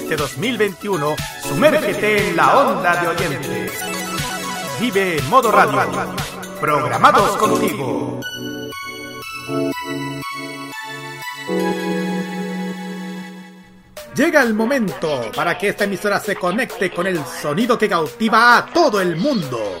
Este 2021, sumérgete en la onda de oyentes. Vive Modo Radio. Programados contigo. Llega el momento para que esta emisora se conecte con el sonido que cautiva a todo el mundo.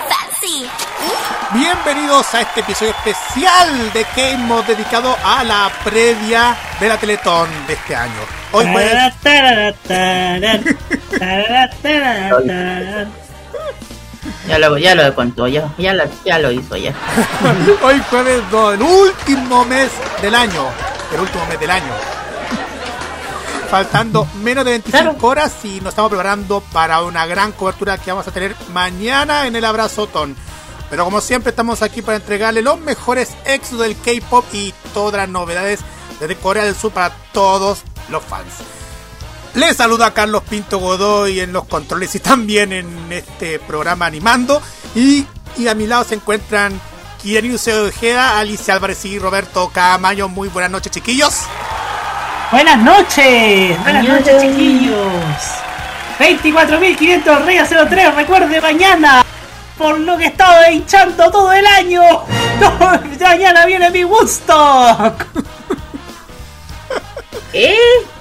Bienvenidos a este episodio especial de K-Mod dedicado a la previa de la Teletón de este año. Hoy jueves... Ya lo, ya lo contó, ya, ya, lo, ya lo hizo ya. Hoy jueves 2, el último mes del año. El último mes del año. Faltando menos de 25 Claro. horas y nos estamos preparando para una gran cobertura que vamos a tener mañana en el Abrazotón. Pero como siempre estamos aquí para entregarle los mejores éxitos del K-Pop y todas las novedades desde Corea del Sur para todos los fans. Les saluda Carlos Pinto Godoy en los controles y también en este programa animando. Y, y a mi lado se encuentran Kienius Ojeda, Alicia Álvarez y Roberto Camayo. Muy buenas noches, chiquillos. Buenas noches, buenas noches chiquillos. 24.500 Reyes 03, recuerde mañana, por lo que he estado hinchando todo el año. No, mañana viene mi Woodstock. ¿Eh?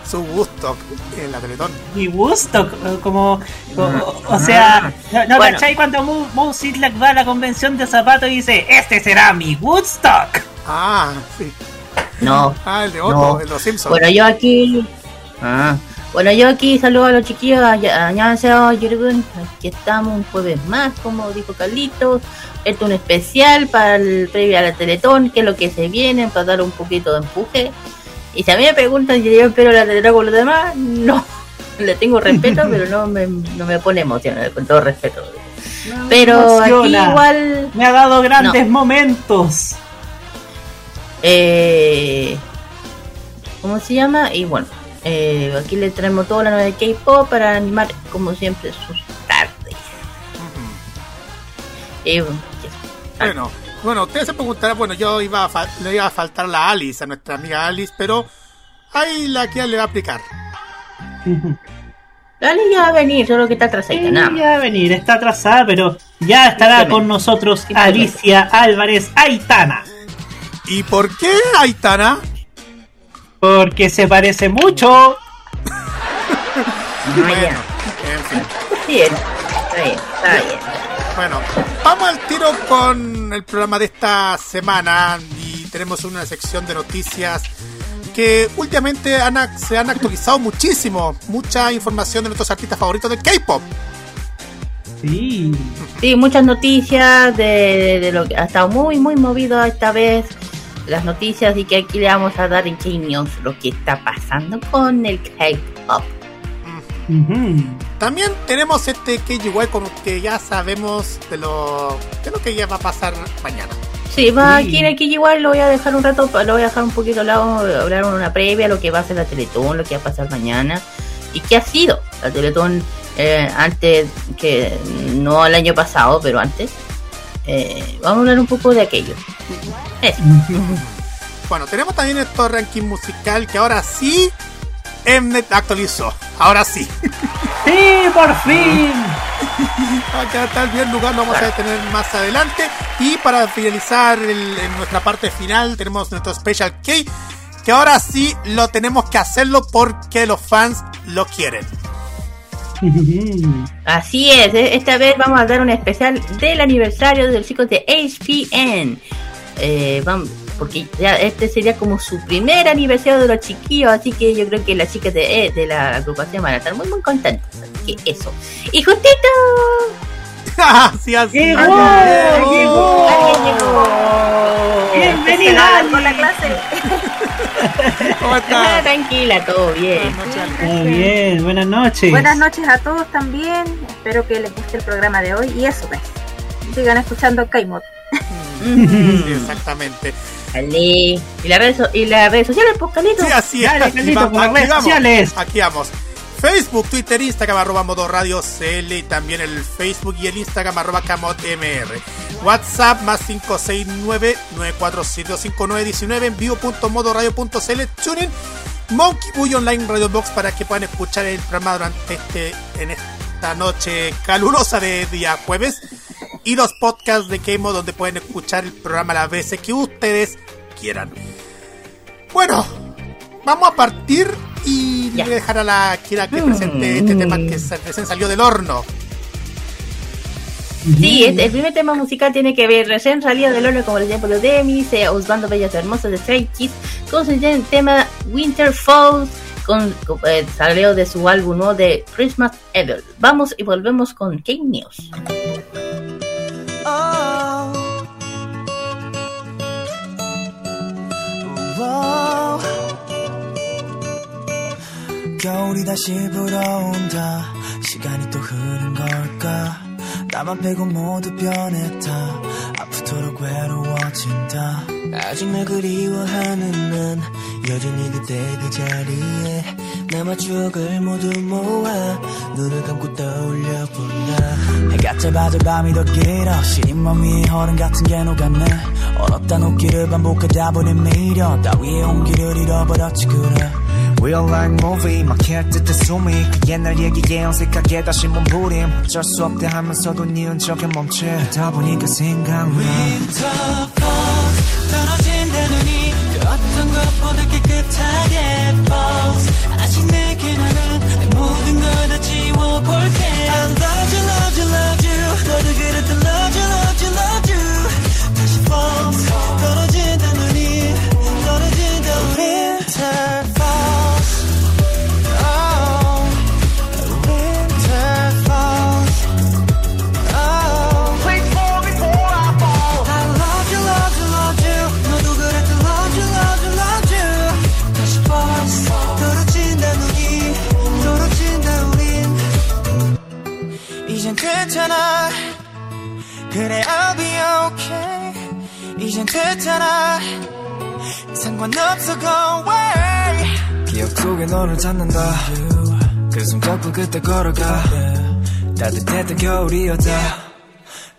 Su gusto en la Teletón. Mi Woodstock, eh, como, como- o sea, ¿no, no Bueno. cachai cuando Mo, Mo Sidlak va a la convención de zapatos y dice, este será mi Woodstock? Ah, sí. No. Ah, el de otro, No. el de los Simpsons. Bueno, yo aquí. Ah. Bueno, yo aquí saludo a los chiquillos, añádense Yerbun, aquí estamos un jueves más, como dijo Carlitos, esto es un especial para el previo a la Teletón, que es lo que se viene, para dar un poquito de empuje. Y si a mí me preguntan si yo espero la Teletón con los demás, no, le tengo respeto, pero no me, no me pone emocional, con todo respeto. Pero aquí igual... Me ha dado grandes momentos. Eh, ¿Cómo se llama? Y bueno eh, aquí le traemos toda la nueva de K-pop para animar, como siempre, sus tardes. Y bueno. Bueno, bueno, ustedes se preguntarán, bueno, yo iba a le iba a faltar la Alice, a nuestra amiga Alice, pero ahí la que le va a aplicar. Dale, ya va a venir, solo que está atrasadita, Sí, nada ya va a venir, está atrasada, pero ya estará con nosotros. Alicia Álvarez Aitana. ¿Y por qué Aitana? Porque se parece mucho. Bueno, ya. en fin. Bien, está bien, está bien. Bueno, vamos al tiro con el programa de esta semana y tenemos una sección de noticias que últimamente han ac- se han actualizado muchísimo, mucha información de nuestros artistas favoritos del K-pop. Sí. Sí, muchas noticias de, de lo que ha estado muy, muy movido esta vez. Las noticias y que aquí le vamos a dar en K-News lo que está pasando con el K-pop. También tenemos este KGY con que ya sabemos de lo, de lo que ya va a pasar mañana. Sí, va Sí. aquí en el que igual lo voy a dejar un rato, lo voy a dejar un poquito al lado, hablar una previa, lo que va a ser la Teletón, lo que va a pasar mañana y qué ha sido la Teletón eh, antes, que no el año pasado, pero antes. Eh, vamos a hablar un poco de aquello. Eso. Bueno, tenemos también este ranking musical que ahora sí Mnet actualizó. Ahora sí. Sí, por fin. Acá está el bien lugar, lo vamos a tener más adelante. Y para finalizar el- en nuestra parte final, tenemos nuestro Special K, que ahora sí lo tenemos que hacerlo porque los fans lo quieren. Así es, eh, esta vez vamos a dar un especial del aniversario de los chicos de HPN. Eh, vamos, porque ya este sería como su primer aniversario de los chiquillos, así que yo creo que las chicas de, eh, de la agrupación van a estar muy muy contentas. Así que eso. Y justito, así, así. ¡Llegó! Llegó. ¡Llegó! ¡Bienvenida ¡Bienvenida! por la clase! ¿Cómo estás? Tranquila, todo bien. Muy bien, buenas noches. Buenas noches a todos también. Espero que les guste el programa de hoy. Y eso, pues. Sigan escuchando Kaimot. Sí, exactamente. Dale. ¿Y las redes, so- y las redes sociales, pues, Calito? Sí, así es. Dale, por redes sociales. Aquí vamos. Facebook, Twitter, Instagram, arroba Modo Radio CL y también el Facebook y el Instagram, arroba CamotMR. WhatsApp más 569-947-5919 en vivo.modoradio.cl Tuning Monkey Bull Online Radio Box para que puedan escuchar el programa durante este en esta noche calurosa de día jueves y los podcasts de Keimo donde pueden escuchar el programa las veces que ustedes quieran. Bueno, vamos a partir y Ya. voy a dejar a la Kira que Mm. presente este tema que recién salió del horno. Sí, este- el primer tema musical tiene que ver recién salida del horno como el tiempo de Demi, se Osvaldo Bellas Hermosas de Stray Kids, con su tema Winter Falls, con, con- eh, salió de su álbum nuevo de Christmas Evil. Vamos y volvemos con King News. Oh. Wow. 겨울이 다시 불어온다. 시간이 또 흐른 걸까? 나만 빼고 모두 변했다. 아프도록 외로워진다. 아직 날 그리워하는 난 여전히 그때 그 자리에. 남아 추억을 모두 모아 눈을 감고 떠올려 본다. 해가 짧아져 밤이 더 길어. 시린 맘 위에 얼음 같은 게 녹았네. 얼었다 녹기를 반복하다 보니 미련 따위의 온기를 잃어버렸지 그래 Real life movie 막힐 듯한 숨이. 그 옛날 얘기에 어색하게 다시 몸부림. 어쩔 수 없대 하면서도 니은 적에 멈추다 보니까 생각나. Winter falls 떨어진다 눈이 그 어떤 것보다 깨끗하게 falls. 아직 내게 내 모든 걸 다 지워볼게 괜찮아. 그래 I'll be okay. 이젠 괜찮아. 상관없어 go away. 기억 속에 너를 찾는다. 그 손잡고 그때 걸어가. 따뜻했던 겨울이었다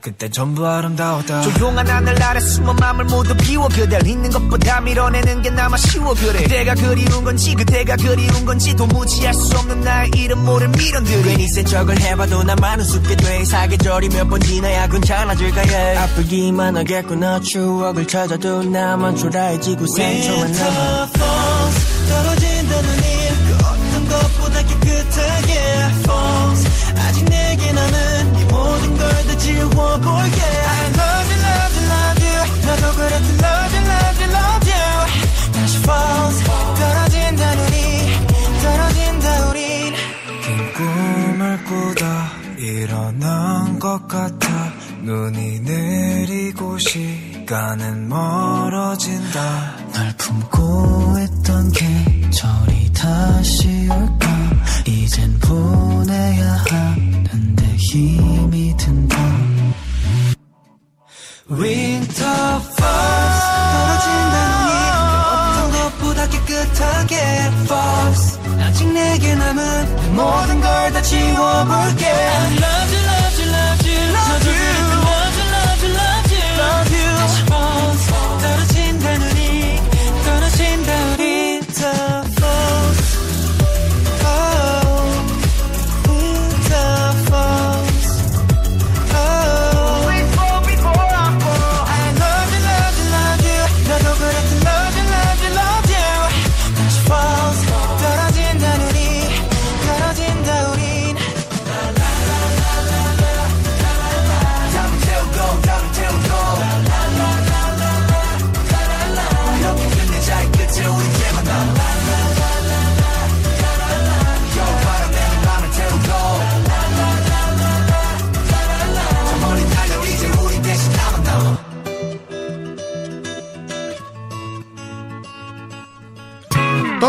그때 전부 아름다웠다. 조용한 하늘 아래 숨은 맘을 모두 비워 그댈. 잊는 것보다 밀어내는 게 나만 쉬워 그래. 그대가 그리운 건지 그대가 그리운 건지 도무지 알 수 없는 나의 이름 모를 미련들이 괜히 센 척을 해봐도 나만 우습게 돼. 사계절이 몇 번 지나야 괜찮아질까 해 아프기만 하겠구나. 추억을 찾아도 나만 초라해지고 상처만 남아. 떨어진다 눈이. 그 어떤 것보다 깨끗하게 falls. 아직 내게 나는 다 지워볼게. I love you love you love you. 나도 그랬던 love you love you love you. 다시 falls 떨어진다 눈이 떨어진다 우린 긴 꿈을 꾸다 일어난 것 같아. 눈이 내리고 시간은 멀어진다. 널 품고 있던 계절이 다시 올까? 이젠 보내야 하는데 힘이 든 모든 걸 다 지워볼게. I love you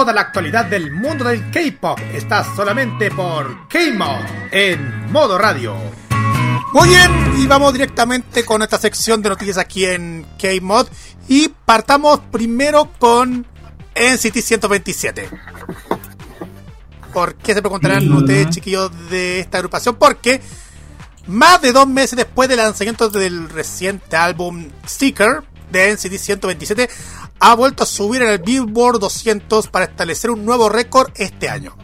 Toda la actualidad del mundo del K-pop está solamente por K-Mod en modo radio. Muy bien, y vamos directamente con esta sección de noticias aquí en K-Mod. Y partamos primero con NCT 127. ¿Por qué se preguntarán ustedes, chiquillos, de esta agrupación? Porque más de dos meses después del lanzamiento del reciente álbum Sticker de NCT 127, ha vuelto a subir en el Billboard 200 para establecer un nuevo récord este año.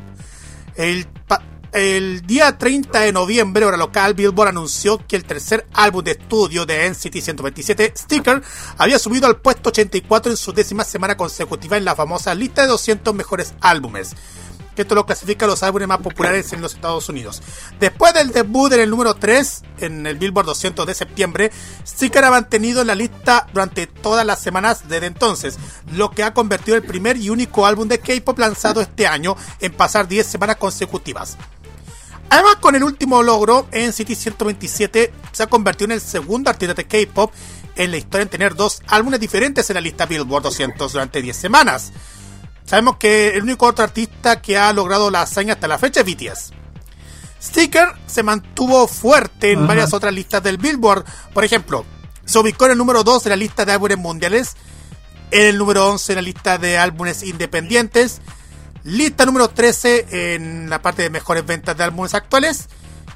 El, día 30 de noviembre, hora local, Billboard anunció que el tercer álbum de estudio de NCT 127, Sticker, había subido al puesto 84 en su décima semana consecutiva en la famosa lista de 200 mejores álbumes. Que esto lo clasifica a los álbumes más populares en los Estados Unidos. Después del debut en el número 3 en el Billboard 200 de septiembre, Sticker ha mantenido en la lista durante todas las semanas desde entonces, lo que ha convertido el primer y único álbum de K-pop lanzado este año en pasar 10 semanas consecutivas. Además, con el último logro, NCT 127 se ha convertido en el segundo artista de K-pop en la historia en tener dos álbumes diferentes en la lista Billboard 200 durante 10 semanas. Sabemos que el único otro artista que ha logrado la hazaña hasta la fecha es BTS. Sticker se mantuvo fuerte en varias otras listas del Billboard. Por ejemplo, se ubicó en el número 2 de la lista de álbumes mundiales, en el número 11 en la lista de álbumes independientes, lista número 13 en la parte de mejores ventas de álbumes actuales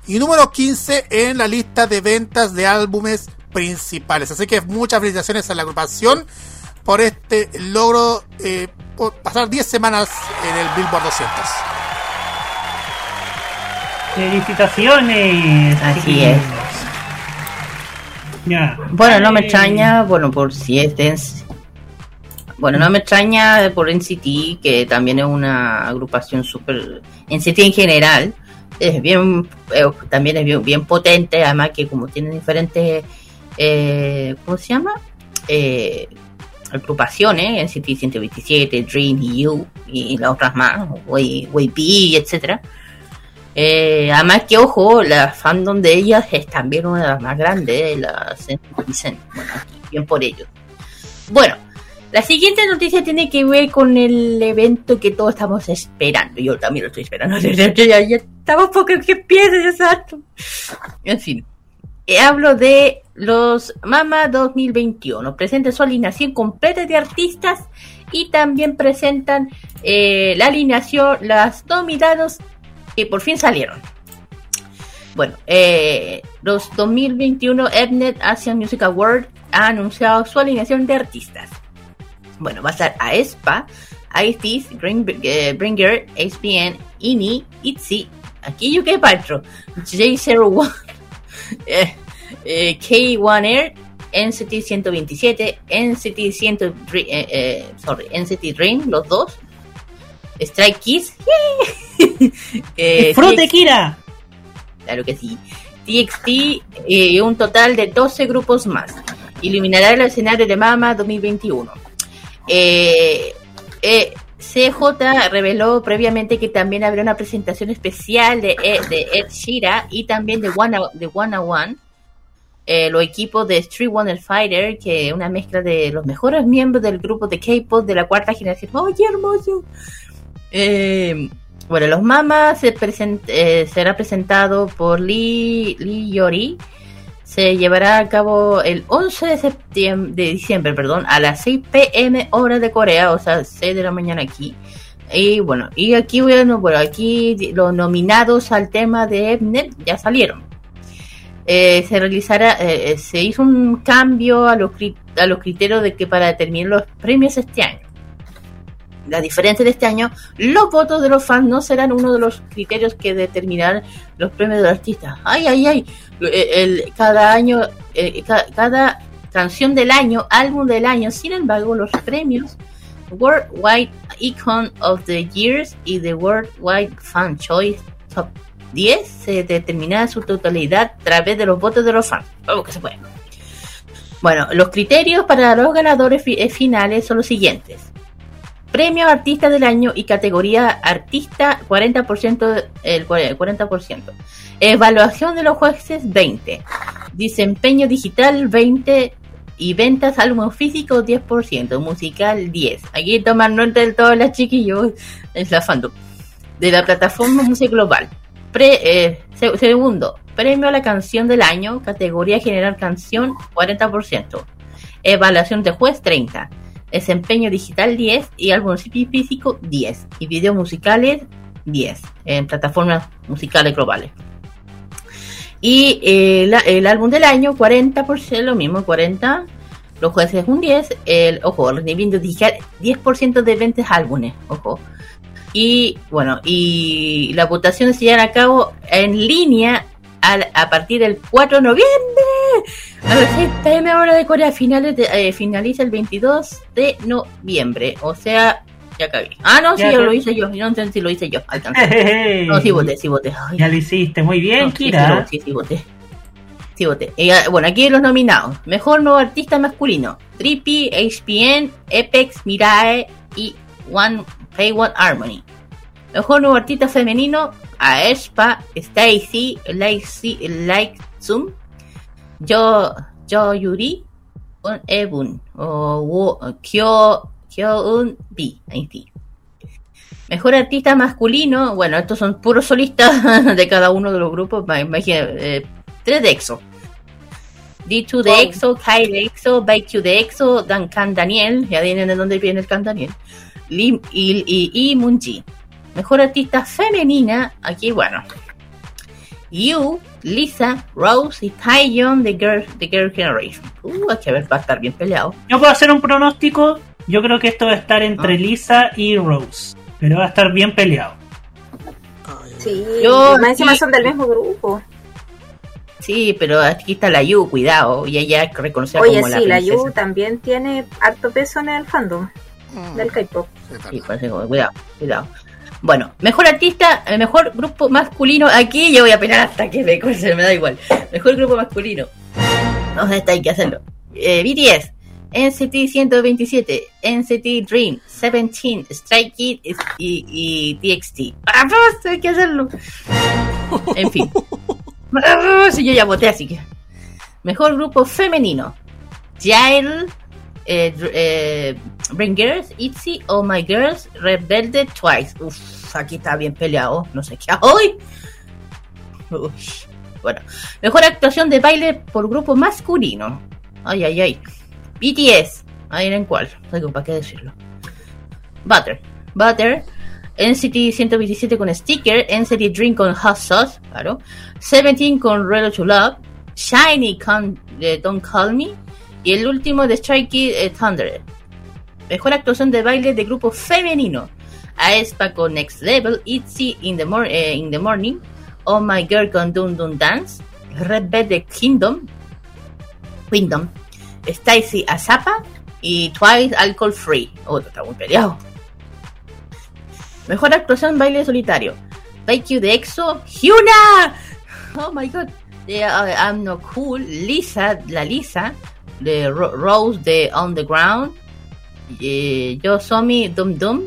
y número 15 en la lista de ventas de álbumes principales. Así que muchas felicitaciones a la agrupación por este logro, eh, por pasar 10 semanas en el Billboard 200. Felicitaciones. Así es. Bueno, no me Eh, extraña, bueno, por si es dance. Bueno, no me extraña por NCT, que también es una agrupación súper. NCT en general es bien, eh, también es bien, bien potente, además que como tienen diferentes, eh, ¿cómo se llama? Eh, agrupaciones, NCT 127, Dream, You y las otras más, B, etcétera. Eh, además que, ojo, la fandom de ellas es también una de las más grandes, las dicen, bueno, bien por ello. Bueno, la siguiente noticia tiene que ver con el evento que todos estamos esperando. Yo también lo estoy esperando. Ya, estamos porque que exacto. En fin. Eh, hablo de los Mama 2021. Presentan su alineación completa de artistas y también presentan eh, la alineación, las nominados que por fin salieron. Bueno, eh, los 2021 Mnet Asian Music Award ha anunciado su alineación de artistas. Bueno, va a estar aespa, ITZY, Green, eh, Bringer, HBN, INI, ITZY, UK Patro, J01, eh, eh, K1 Air, NCT 127, NCT 100, eh, eh, sorry, NCT Dream, los dos, Strike Kids, eh, ¡Frute, TXT, Kira! Claro que sí. TXT y un total de 12 grupos más. Iluminará el escenario de Mama 2021. Eh, eh, CJ reveló previamente que también habrá una presentación especial de, Ed- de Ed Sheeran y también de One, de One One. Eh, los equipos de Street Wonder Fighter, que es una mezcla de los mejores miembros del grupo de K-pop de la cuarta generación. ¡Oye, hermoso! Eh, bueno, los Mamas eh, será presentado por Lee, Lee Yori. Se llevará a cabo el 11 de septiembre, de diciembre, perdón, a las 6 pm hora de Corea, o sea, 6 de la mañana aquí. Y bueno, y aquí bueno, bueno, aquí los nominados al tema de Mnet ya salieron. Eh, se realizará, eh, eh, se hizo un cambio a los, a los criterios de que para determinar los premios este año. La diferencia de este año, los votos de los fans no serán uno de los criterios que determinarán los premios del artista. Ay, ay, ay. Eh, el- cada año, ca- cada canción del año, álbum del año. Sin embargo, los premios Worldwide Icon of the Years y the Worldwide Fan Choice Top 10 se determinará su totalidad a través de los votos de los fans. Vamos que se puede. Bueno, los criterios para los ganadores eh, finales son los siguientes. Premio Artista del Año y categoría Artista 40%, el 40%. Evaluación de los jueces 20. Desempeño digital 20 Y ventas álbum físico 10%, musical 10. Aquí toman nota de todas las chiquillos, es la fandom. De la plataforma Música Global. Pre- eh, se- segundo, premio a la canción del año, categoría general canción 40%. Evaluación de juez 30. Desempeño digital 10 y álbum físico 10. Y videos musicales 10 en plataformas musicales globales. Y eh, la- el álbum del año 40%, lo mismo 40. Los jueces un 10. El, ojo, rendimiento digital 10% de ventas álbumes. Ojo. Y bueno, y las votaciones se llevan a cabo en línea al- a partir del 4 de noviembre. A las 6 pm hora de Corea finales de- eh, finaliza el 22 de noviembre. O sea, ya cagué. Ah, no, sí, Ya lo hice yo. No sé si lo hice yo. Alcancé. No, sí voté, sí voté. Ay, Ya lo hiciste, muy bien, no, Kira. Sí, sí, sí, voté. Sí, voté. Ah, bueno, aquí los nominados. Mejor nuevo artista masculino. Trippy, HPN, Apex, Mirae y One One Harmony. Mejor nuevo artista femenino. Aespa, Stacy, Like Zoom, Yo, Yo Yuri, Un Ebun, o Kyo, Kyo Un B. Mejor artista masculino, bueno, estos son puros solistas de cada uno de los grupos. ma- Imagina, eh, tres de EXO. D2 de Wow. EXO, Kai de EXO, BQ de EXO, Dan Can Daniel, ya vienen de dónde viene el Can Daniel, Lim y, y, y Moonji. Mejor artista femenina, aquí bueno. Yu, Lisa, Rose y Taeyeon de Girl, de Girl Generation. Uh, hay que ver, va a estar bien peleado. Yo puedo hacer un pronóstico. Yo creo que esto va a estar entre Ah. Lisa y Rose. Pero va a estar bien peleado. Sí, Yo más encima sí- son del mismo grupo. Sí, pero aquí está la Yu, cuidado, y ella es reconocida Oye, como la sí, la princesa. Yu también tiene harto peso en el fandom del K-pop. sí, cuidado, cuidado. Bueno, mejor artista, eh, mejor grupo masculino. Aquí yo voy a penar hasta que me se me da igual. Mejor grupo masculino. No, esta hay que hacerlo. Eh, BTS, NCT 127, NCT Dream, 17, Strike Kid y, y TXT. ¡Vamos! Hay que hacerlo. En fin. ¡Vamos! Y yo ya voté, así que. Mejor grupo femenino. Jail, eh, eh, Bring Girls, ITZY, Oh My Girls, Red Velvet, Twice. Uf, aquí está bien peleado. No sé qué. ¡Ay! Ush. Bueno, mejor actuación de baile por grupo masculino. Ay, ay, ay. BTS. Ahí en cuál. Tengo para qué decirlo. Butter. Butter. NCT 127 con Sticker. NCT Dream con Hot Sauce. Claro. 17 con Ready to Love. Shiny con eh, Don't Call Me. Y el último de Strike Kid eh, Thunder. Mejor actuación de baile de grupo femenino. Aespa con Next Level. ITZY in the, mor- eh, in the Morning. Oh My Girl con Dun Dun Dance. Red Velvet Kingdom. Kingdom. Stacy Azapa. Y Twice Alcohol Free. Oh, está muy peleado. Mejor actuación baile solitario. Thank de EXO. Hyuna. Oh my god. De uh, I'm Not Cool. Lisa, la Lisa. De Ro- Rose de On the Ground. Eh, Yosomi Dum Dum.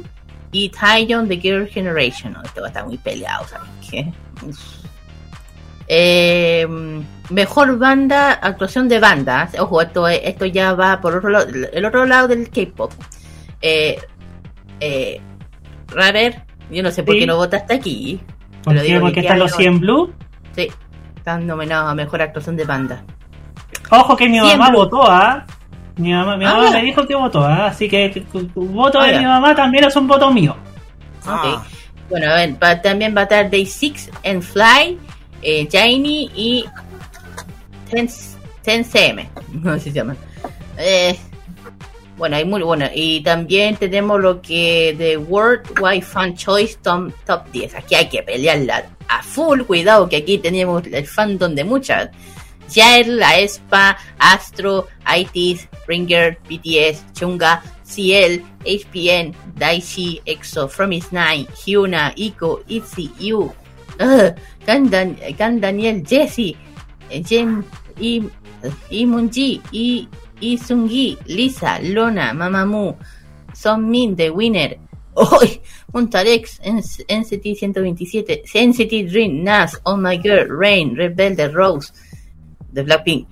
Y Taeyeon de Girl Generation. Oh, este va a estar muy peleado, ¿saben qué? Eh, mejor banda, actuación de banda. Ojo, esto, esto ya va por otro lado, el otro lado del K-pop. Eh, eh, Rarer, yo no sé por qué no votaste aquí. ¿Por qué? Porque que están los queda 100 Blue. Sí, están nominados a mejor actuación de banda. Ojo que mi mamá votó, ¿ah? Mi mamá, mi Ah, mamá ya. me dijo que votó, ¿ah? Así que tu voto Ah, de ya. mi mamá también es un voto mío. Ah. Bueno, a ver, va- también va a estar Day 6 en Fly, eh, y 10, 10cm. No sé si se llaman. Eh, bueno, hay muy bueno. Y también tenemos lo que de World Wide Fan Choice Top, Top 10. Aquí hay que pelearla a full. Cuidado que aquí tenemos el fandom de muchas. Jael, la Astro, ITZY, Ringer, BTS, Chunga, CL, HPN, Daichi, EXO, From Is Nine, Hyuna, Iko, ITZY, Yu, uh, Gan, Dan- Gan Daniel, Jessie, eh, Jem, I, I Moonji, I, I Sungi, Lisa, Lona, Mamamoo, Son Min, The Winner, Hoy, Montarex, NCT 127, NCT Dream, Nas, Oh My Girl, Rain, Rebel, The Rose, de Blackpink.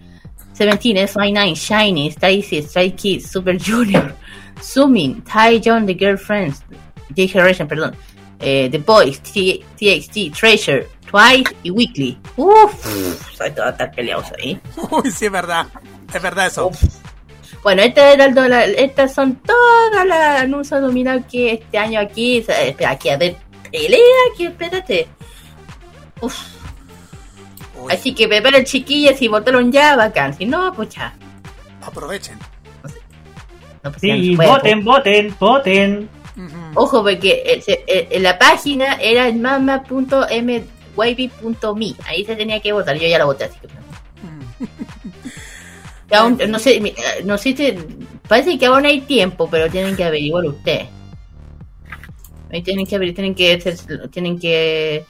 Seventeen, SY9, Shiny, Stacy, Stray Kids, Super Junior, Sumin, John, The Girlfriends, J Generation, perdón, eh, The Boys, TXT, Treasure, Twice y Weekly. Uff, soy todo tan peleados ahí. Uy, sí, es verdad. Es verdad eso. Bueno, este era el estas son todas las anuncios dominados que este año aquí. Espera, aquí a ver, pelea, aquí, espérate. Uf, Uy, así que prepara el chiquillas y votaron ya, bacán. Si no, pues ya. aprovechen. No, pues ya no Sí, puede, voten, voten, voten. Ojo, porque en la página era el mama.mwavy.me. Ahí se tenía que votar. Yo ya la voté, así que. Aún- no sé, mi- eh, no sé si. Parece que aún hay tiempo, pero tienen que averiguar ustedes. Ahí tienen que averiguar, tienen que. Tienen que.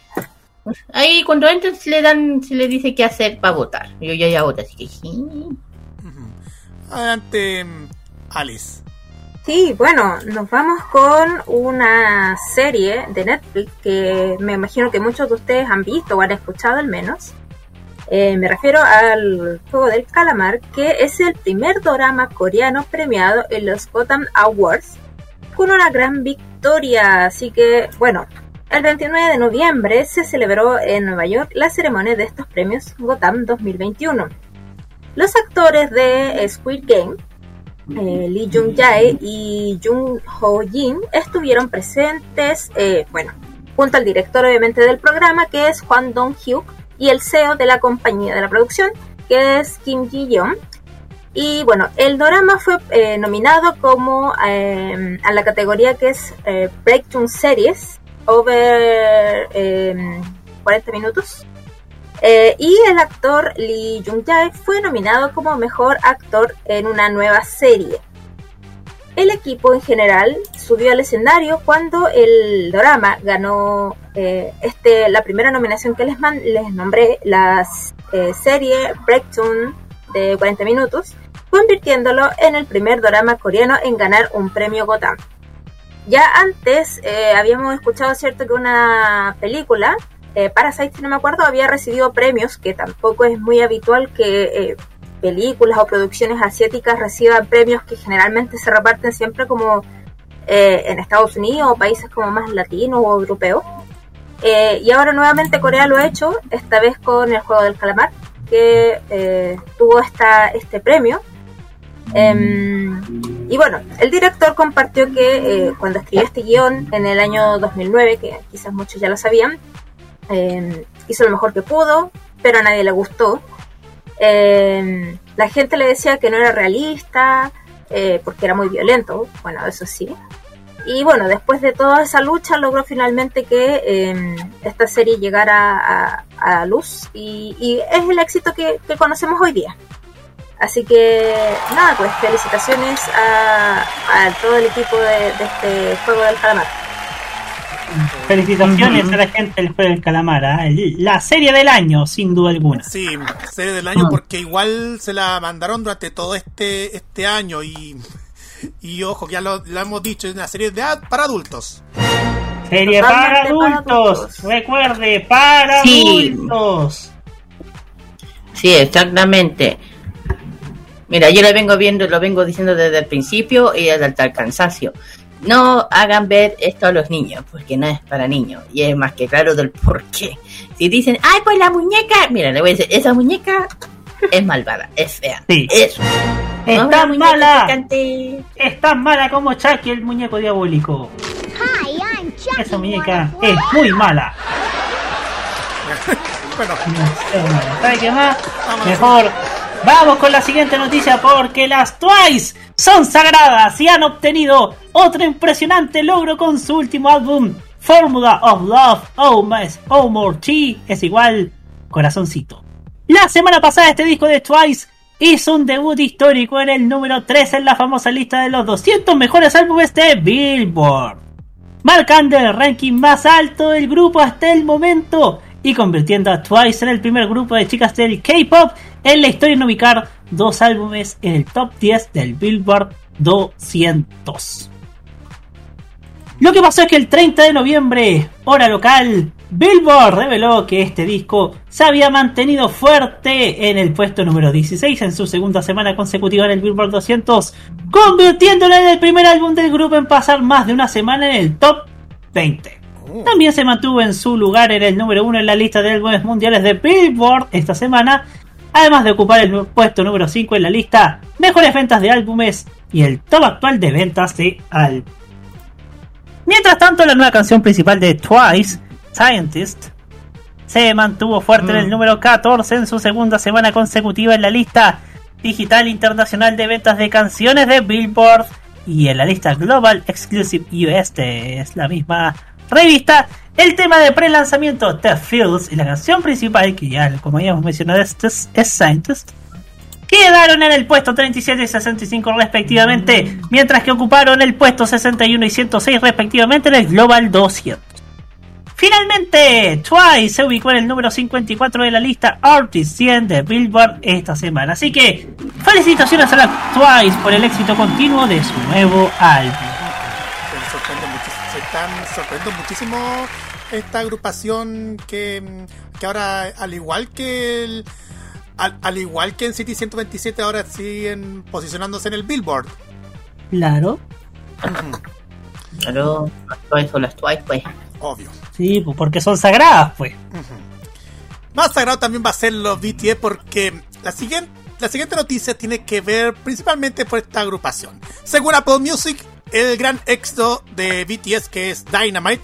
Ahí cuando entran se le dan, se le dice qué hacer para votar. Yo ya ya voté, así que. sí. Adelante, Alice. Sí, bueno, nos vamos con una serie de Netflix que me imagino que muchos de ustedes han visto o han escuchado al menos. Eh, me refiero al juego del calamar, que es el primer drama coreano premiado en los Gotham Awards con una gran victoria. Así que, bueno, el 29 de noviembre se celebró en Nueva York la ceremonia de estos premios Gotham 2021. Los actores de Squid Game eh, Lee Jung Jae y Jung Ho Jin estuvieron presentes, eh, bueno, junto al director obviamente del programa que es Juan Dong Hyuk y el CEO de la compañía de la producción que es Kim Ji Yeon. Y bueno, el drama fue eh, nominado como a la categoría que es Breakthrough Series over eh, 40 minutos. Eh, y el actor Lee Jung Jae fue nominado como mejor actor en una nueva serie. El equipo en general subió al escenario cuando el drama ganó eh, este, la primera nominación que les, man- les nombré, la eh, serie Breakdown de 40 minutos, convirtiéndolo en el primer drama coreano en ganar un premio Gotham. Ya antes eh, habíamos escuchado, cierto, que una película eh, Parasite, si no me acuerdo, había recibido premios, que tampoco es muy habitual que eh, películas o producciones asiáticas reciban premios que generalmente se reparten siempre como eh, en Estados Unidos o países como más latinos o europeos. Eh, y ahora nuevamente Corea lo ha hecho, esta vez con el juego del calamar, que eh, tuvo esta, este premio. Em, y bueno, el director compartió que eh, cuando escribió este guion en el año 2009, que quizás muchos ya lo sabían, eh, hizo lo mejor que pudo, pero a nadie le gustó. Eh, la gente le decía que no era realista, eh, porque era muy violento, bueno, eso sí. Y bueno, después de toda esa lucha logró finalmente que esta serie llegara a, a luz y, es el éxito que conocemos hoy día. Así que nada, pues felicitaciones a, a todo el equipo de, de este juego del calamar. Felicitaciones a la gente del juego del calamar, ¿ah? El- la serie del año, sin duda alguna. Sí, serie del año Ah. porque igual se la mandaron durante todo este este año y y ojo, que ya lo, lo hemos dicho, es una serie de ad- para adultos. Serie para adultos. recuerde, para Sí. adultos. Sí, exactamente. Mira, yo lo vengo viendo, lo vengo diciendo desde el principio y hasta el cansancio. No hagan ver esto a los niños, porque no es para niños. Y es más que claro del por qué. Si dicen, ay, pues la muñeca, mira, le voy a decir, esa muñeca es malvada, es fea. Sí. Eso. No es tan mala, es tan mala como Chucky el muñeco diabólico. Hi, I'm Chucky. Esa muñeca es muy mala. Bueno, Demasiado mala. ¿Sabe qué más? Mejor vamos con la siguiente noticia porque las Twice son sagradas y han obtenido otro impresionante logro con su último álbum, Formula of Love, Oh, más, oh More Tea, es igual corazoncito. La semana pasada este disco de Twice hizo un debut histórico en el número 3 en la famosa lista de los 200 mejores álbumes de Billboard marcando el ranking más alto del grupo hasta el momento y convirtiendo a Twice en el primer grupo de chicas del K-pop en la historia en ubicar dos álbumes en el top 10 del Billboard 200. Lo que pasó es que el 30 de noviembre, hora local, Billboard reveló que este disco se había mantenido fuerte en el puesto número 16 en su segunda semana consecutiva en el Billboard 200, convirtiéndolo en el primer álbum del grupo en pasar más de una semana en el top 20. También se mantuvo en su lugar en el número 1 en la lista de álbumes mundiales de Billboard esta semana, además de ocupar el puesto número 5 en la lista Mejores ventas de álbumes y el top actual de ventas de álbum. Mientras tanto, la nueva canción principal de Twice, Scientist, se mantuvo fuerte en el número 14 en su segunda semana consecutiva en la lista digital internacional de ventas de canciones de Billboard y en la lista Global Exclusive US es la misma revista. El tema de pre-lanzamiento The Fields y la canción principal, que ya como habíamos mencionado es, es, Scientist, quedaron en el puesto 37 y 65 respectivamente, mientras que ocuparon el puesto 61 y 106 respectivamente en el Global 200. Finalmente, Twice se ubicó en el número 54 de la lista Artist 100 de Billboard esta semana. Así que, felicitaciones a la Twice por el éxito continuo de su nuevo álbum. Están sorprende muchísimo esta agrupación que, que ahora, al igual que el, al, al igual que en City 127, ahora siguen posicionándose en el Billboard. Claro. Claro, las Twice son las Twice, pues. Obvio. Sí, pues porque son sagradas, pues. Más sagrado también va a ser los BTS porque la siguiente, la siguiente noticia tiene que ver principalmente por esta agrupación. Según Apple Music, el gran éxito de BTS, que es Dynamite,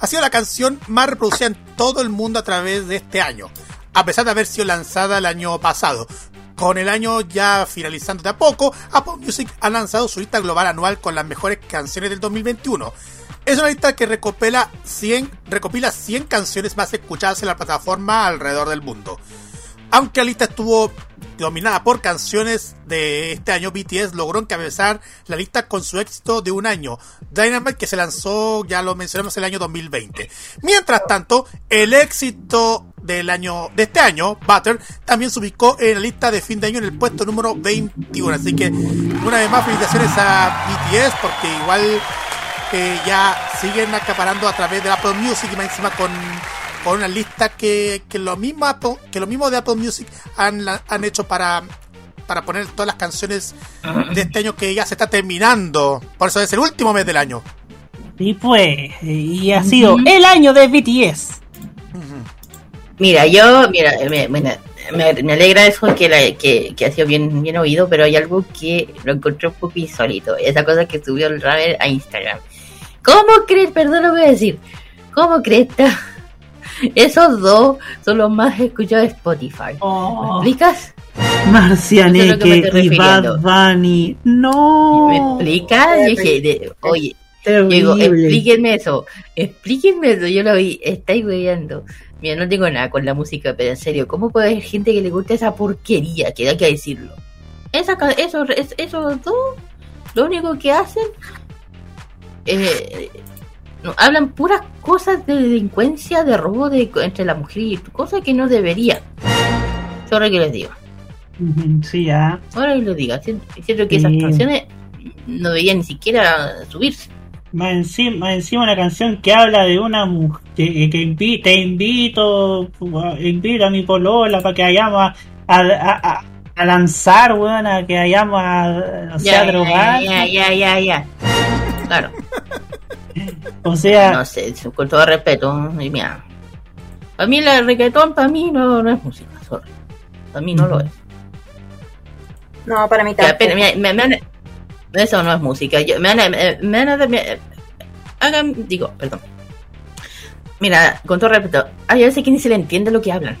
ha sido la canción más reproducida en todo el mundo a través de este año, a pesar de haber sido lanzada el año pasado. Con el año ya finalizando de a poco, Apple Music ha lanzado su lista global anual con las mejores canciones del 2021. Es una lista que recopila 100, recopila 100 canciones más escuchadas en la plataforma alrededor del mundo. Aunque la lista estuvo dominada por canciones de este año, BTS logró encabezar la lista con su éxito de un año, Dynamite, que se lanzó, ya lo mencionamos, el año 2020. Mientras tanto, el éxito del año de este año, Butter, también se ubicó en la lista de fin de año en el puesto número 21. Así que, una vez más, felicitaciones a BTS, porque igual eh, ya siguen acaparando a través de Apple Music y más encima con, con una lista que, que lo mismo Apple- que lo mismo de Apple Music han, han hecho para para poner todas las canciones de este año que ya se está terminando. Por eso es el último mes del año. Y pues, y ha sido el año de BTS. Mira, yo, mira, me, me- alegra eso que, la, que, que ha sido bien, bien oído, pero hay algo que lo encontré un poco insólito. Esa cosa que subió el Raver a Instagram. ¿Cómo crees? Perdón, lo voy a decir. ¿Cómo crees? Esos dos son los más escuchados de Spotify. ¿Me Oh, explicas? Eso es lo que me Marcianeque estoy y Bad. Bunny. No. ¿Me explicas? Yo dije, de- oye, digo, explíquenme eso, explíquenme eso, yo lo vi, estáis weyando. Mira, no tengo nada con la música, pero en serio, ¿cómo puede haber gente que le guste esa porquería? Que hay que decirlo. Esa, ca- esos, es- esos dos, lo único que hacen, eh, hablan puras cosas de delincuencia, de robo de, entre la mujer y cosas que no deberían. Sorry que les digo. Sí, ya. Ahora que lo diga, siento, siento que esas Sí. canciones no deberían ni siquiera subirse. Más encima, más encima una canción que habla de una mujer que, que invi- te invito, invito a mi polola para que vayamos a, a, a- a lanzar, weón, a que vayamos a, no sé, a drogar. ya, ya, ya, ya. Claro, O sea, no sé, con todo respeto, y mira. Para mí el reggaetón, para mí no, no es música, sorry. Para mí no lo es. No, para mí tampoco. me- me- me eso no es música. Yo, me hagan, digo, perdón. Mira, con todo respeto, hay veces que ni se le entiende lo que hablan.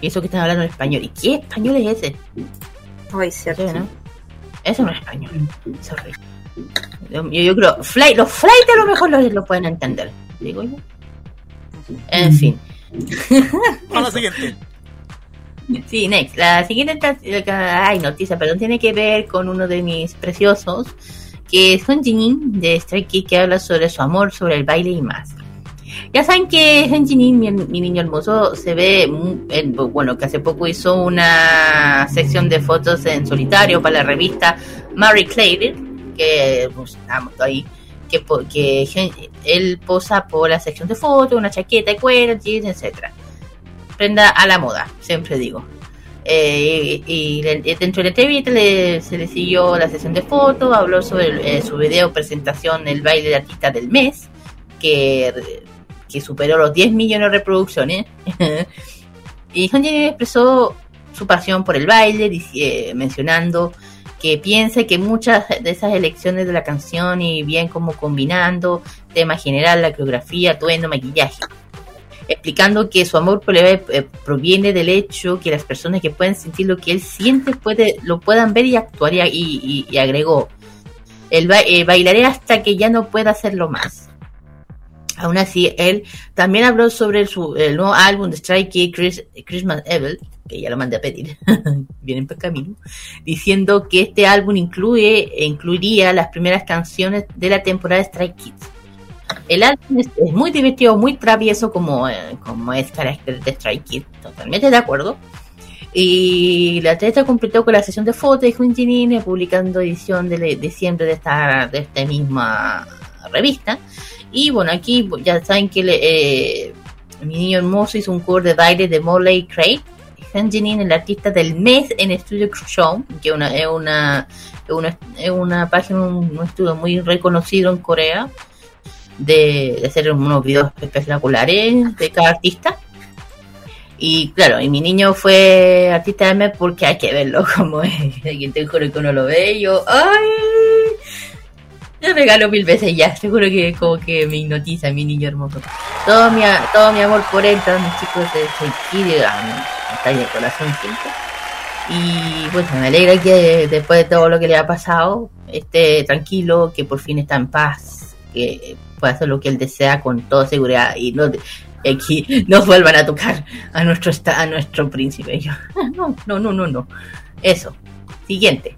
Y eso que están hablando en español. ¿Y qué español es ese? Ay, cierto. Sí, ¿no? Eso no es español. Es horrible. Yo, yo creo, flight, los flights a lo mejor lo, lo pueden entender. Digo yo. En fin. A la siguiente. Sí, next. La siguiente ta- ay, noticia, perdón, tiene que ver con uno de mis preciosos, que es Son Jinin de Stray Kids, que habla sobre su amor, sobre el baile y más. Ya saben que Son Jinin, mi, mi niño hermoso, se ve, bueno, que hace poco hizo una sección de fotos en solitario para la revista Marie Claire, que pues, estamos ahí. que, que él posa por la sección de fotos, una chaqueta de cuero, jeans, etcétera. Prenda a la moda, siempre digo. Eh, y, y dentro de la entrevista le- se le siguió la sesión de fotos, habló sobre eh, su video presentación El baile de artista del mes, que, que superó los 10 millones de reproducciones. y Hyunjin expresó su pasión por el baile, dici- eh, mencionando que piensa que muchas de esas elecciones de la canción y bien como combinando tema general, la coreografía, atuendo, maquillaje. Explicando que su amor por eh, proviene del hecho que las personas que pueden sentir lo que él siente puede, lo puedan ver y actuar y, y- agregó. El eh, bailaré hasta que ya no pueda hacerlo más. Aún así, él también habló sobre su, el nuevo álbum de Strike Kids, Chris- Christmas Evil, que ya lo mandé a pedir, vienen por camino, diciendo que este álbum incluye, incluiría las primeras canciones de la temporada de Strike Kids. El álbum es, muy divertido, muy travieso como, eh, como es carácter de Strike Kids, totalmente de acuerdo. Y la atleta completó con la sesión de fotos de Junjinin, publicando edición de diciembre de esta, de esta misma revista. Y bueno, aquí ya saben que le, eh, mi niño hermoso hizo un cover de baile de Molly Craig. Hanjinin, el artista del mes en Studio Show, que una, es, una, una, una página, un, un estudio muy reconocido en Corea, de, hacer unos videos espectaculares de cada artista. Y claro, y mi niño fue artista del mes porque hay que verlo como es. Alguien te juro que uno lo ve y yo, ¡ay! Yo regalo mil veces ya, seguro que como que me hipnotiza mi niño hermoso. Todo mi, todo mi amor por él, todos mis chicos de Seikiri, está en el corazón siempre. Y bueno, me alegra que después de todo lo que le ha pasado, esté tranquilo, que por fin está en paz, que pueda hacer lo que él desea con toda seguridad y no aquí no vuelvan a tocar a nuestro a nuestro príncipe. Yo, no, no, no, no, no. Eso. Siguiente.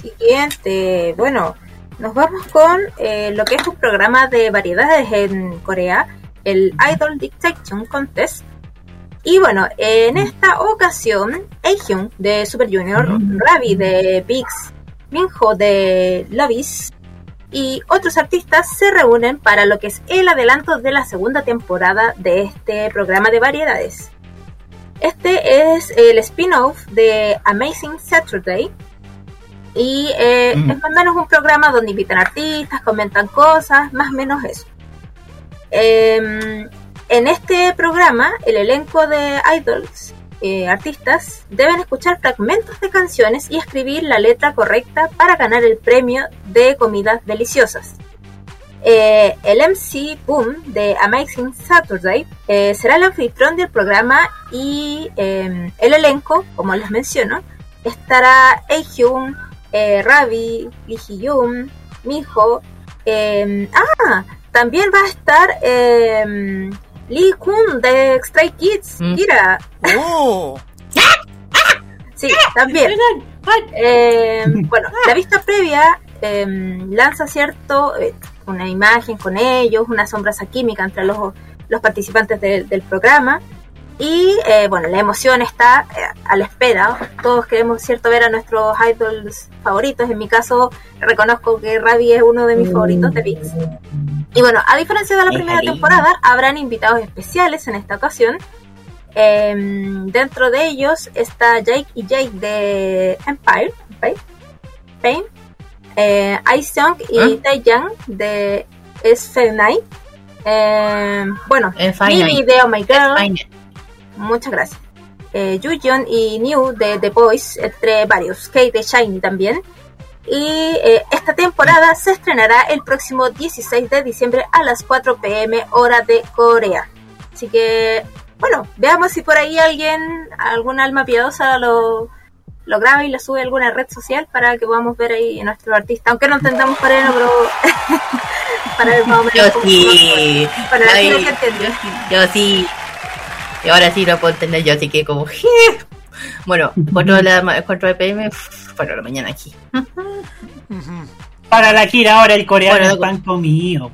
Siguiente, bueno, nos vamos con eh, lo que es un programa de variedades en Corea, el Idol Dictation Contest. Y bueno, en esta ocasión, Aehyun de Super Junior, Ravi de Biggs, Minho de Lovis y otros artistas se reúnen para lo que es el adelanto de la segunda temporada de este programa de variedades. Este es el spin-off de Amazing Saturday, y eh, Mm. es más o menos un programa donde invitan artistas, comentan cosas, más o menos eso. Em, en este programa, el elenco de idols, eh, artistas, deben escuchar fragmentos de canciones y escribir la letra correcta para ganar el premio de comidas deliciosas. Eh, el MC Boom de Amazing Saturday eh, será el anfitrión del programa y em, el elenco, como les menciono, estará Aehyun, eh, Ravi, Lee Hyun, Miho. eh, ah, también va a estar eh, Lee Kun de Stray Kids. Mm. Mira, ¡Oh! sí, también. Eh, bueno, la vista previa eh, lanza cierto eh, una imagen con ellos, una sombraza química entre los, los participantes del programa. Y eh, bueno, la emoción está eh, a la espera. Todos queremos, cierto, ver a nuestros idols favoritos. En mi caso, reconozco que Ravi es uno de mis favoritos de VIX. Y bueno, a diferencia de la primera temporada, habrán invitados especiales en esta ocasión. Em, dentro de ellos está Jake y Jake de Empire, Empire, Fame, eh, Aesung y ¿Eh? Taeyang de S9. Em, bueno, En Fine Mimi Night. de Oh My Girl. Muchas gracias. Eh, Yuyeon y New de The Boys, entre varios. Kate de Shiny también. Y eh, esta temporada se estrenará el próximo 16 de diciembre a las 4 pm hora de Corea. Así que, bueno, veamos si por ahí alguien, algún alma piadosa lo, lo graba y lo sube a alguna red social para que podamos ver ahí a nuestro artista. Aunque no entendamos coreano, pero para ver más o menos Yo sí. Entiende. yo sí. Yo sí. Y ahora sí lo puedo entender yo, así que como... Bueno, 4 de la 4 de PM, 4 de la mañana aquí. Para la Kira ahora el coreano Bueno, es pan comido.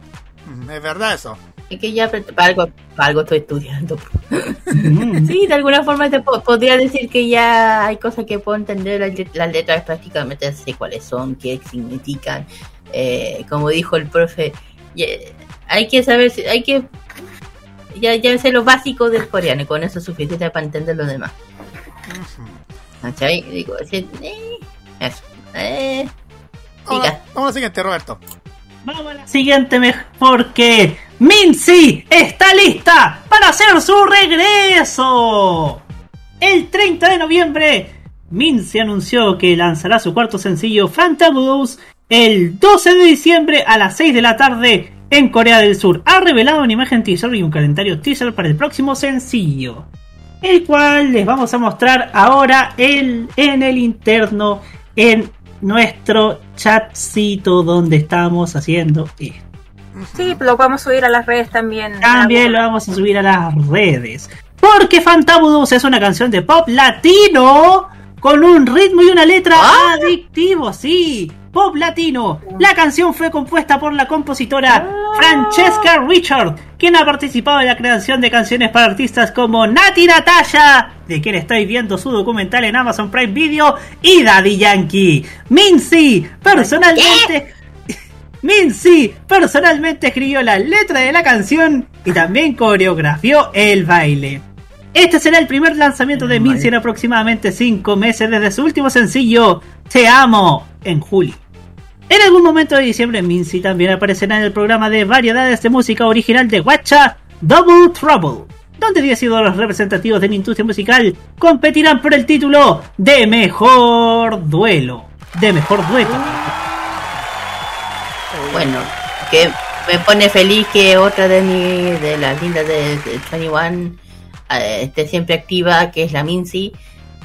Mm, Es verdad eso. Es que ya para algo, para algo estoy estudiando. Mm. Sí, de alguna forma te po- podría decir que ya hay cosas que puedo entender. Las, las letras prácticamente sé cuáles son, qué significan. eh, como dijo el profe, hay que saber, si- hay que ya, ya sé lo básico del coreano y con eso es suficiente para entender lo demás. ¿Cachai? Digo, así, eh, eso. Eh, Vamos, vamos al siguiente, Roberto. Vamos a la siguiente porque Minzy está lista para hacer su regreso. El 30 de noviembre, Minzy anunció que lanzará su cuarto sencillo Fantabulous el 12 de diciembre a las 6 de la tarde en Corea del Sur. Ha revelado una imagen teaser y un calendario teaser para el próximo sencillo, el cual les vamos a mostrar ahora el, en el interno en nuestro chatcito donde estamos haciendo esto. Sí, lo vamos a subir a las redes también. También lo vamos a subir a las redes. Porque Fantabulous es una canción de pop latino con un ritmo y una letra adictivo, sí. Pop latino. La canción fue compuesta por la compositora Francesca Richard, quien ha participado en la creación de canciones para artistas como Nati Natasha, de quien estoy viendo su documental en Amazon Prime Video, y Daddy Yankee. Minzy, personalmente. Minzy personalmente escribió la letra de la canción y también coreografió el baile. Este será el primer lanzamiento de Minzy en aproximadamente 5 meses desde su último sencillo, Te Amo, en julio. En algún momento de diciembre, Minzy también aparecerá en el programa de variedades de música original de Watcha, Double Trouble, donde 10 ídolos representativos de la industria musical competirán por el título de Mejor Duelo. De Mejor Dueto. bueno, que me pone feliz que otra de mi, de las lindas de, de 21 eh, esté siempre activa, que es la Minzy.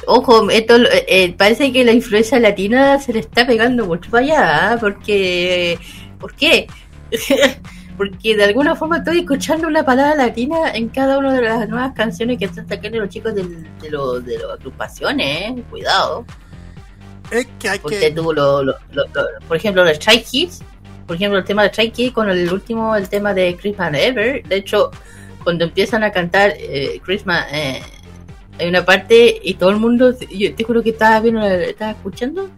Ojo, esto eh, eh, parece que la influencia latina se le está pegando mucho para allá, ¿ah? porque ¿por qué? porque de alguna forma estoy escuchando una palabra latina en cada una de las nuevas canciones que están sacando los chicos del- de, lo- de las agrupaciones, ¿eh? cuidado. Es que hay Porque que. lo, lo- lo- por ejemplo, los Strike Kids, por ejemplo, el tema de Strike Kids con el último, el tema de Christmas Ever. De hecho, cuando empiezan a cantar eh, Christmas, eh, hay una parte y todo el mundo, yo te juro que estaba viendo, estaba escuchando.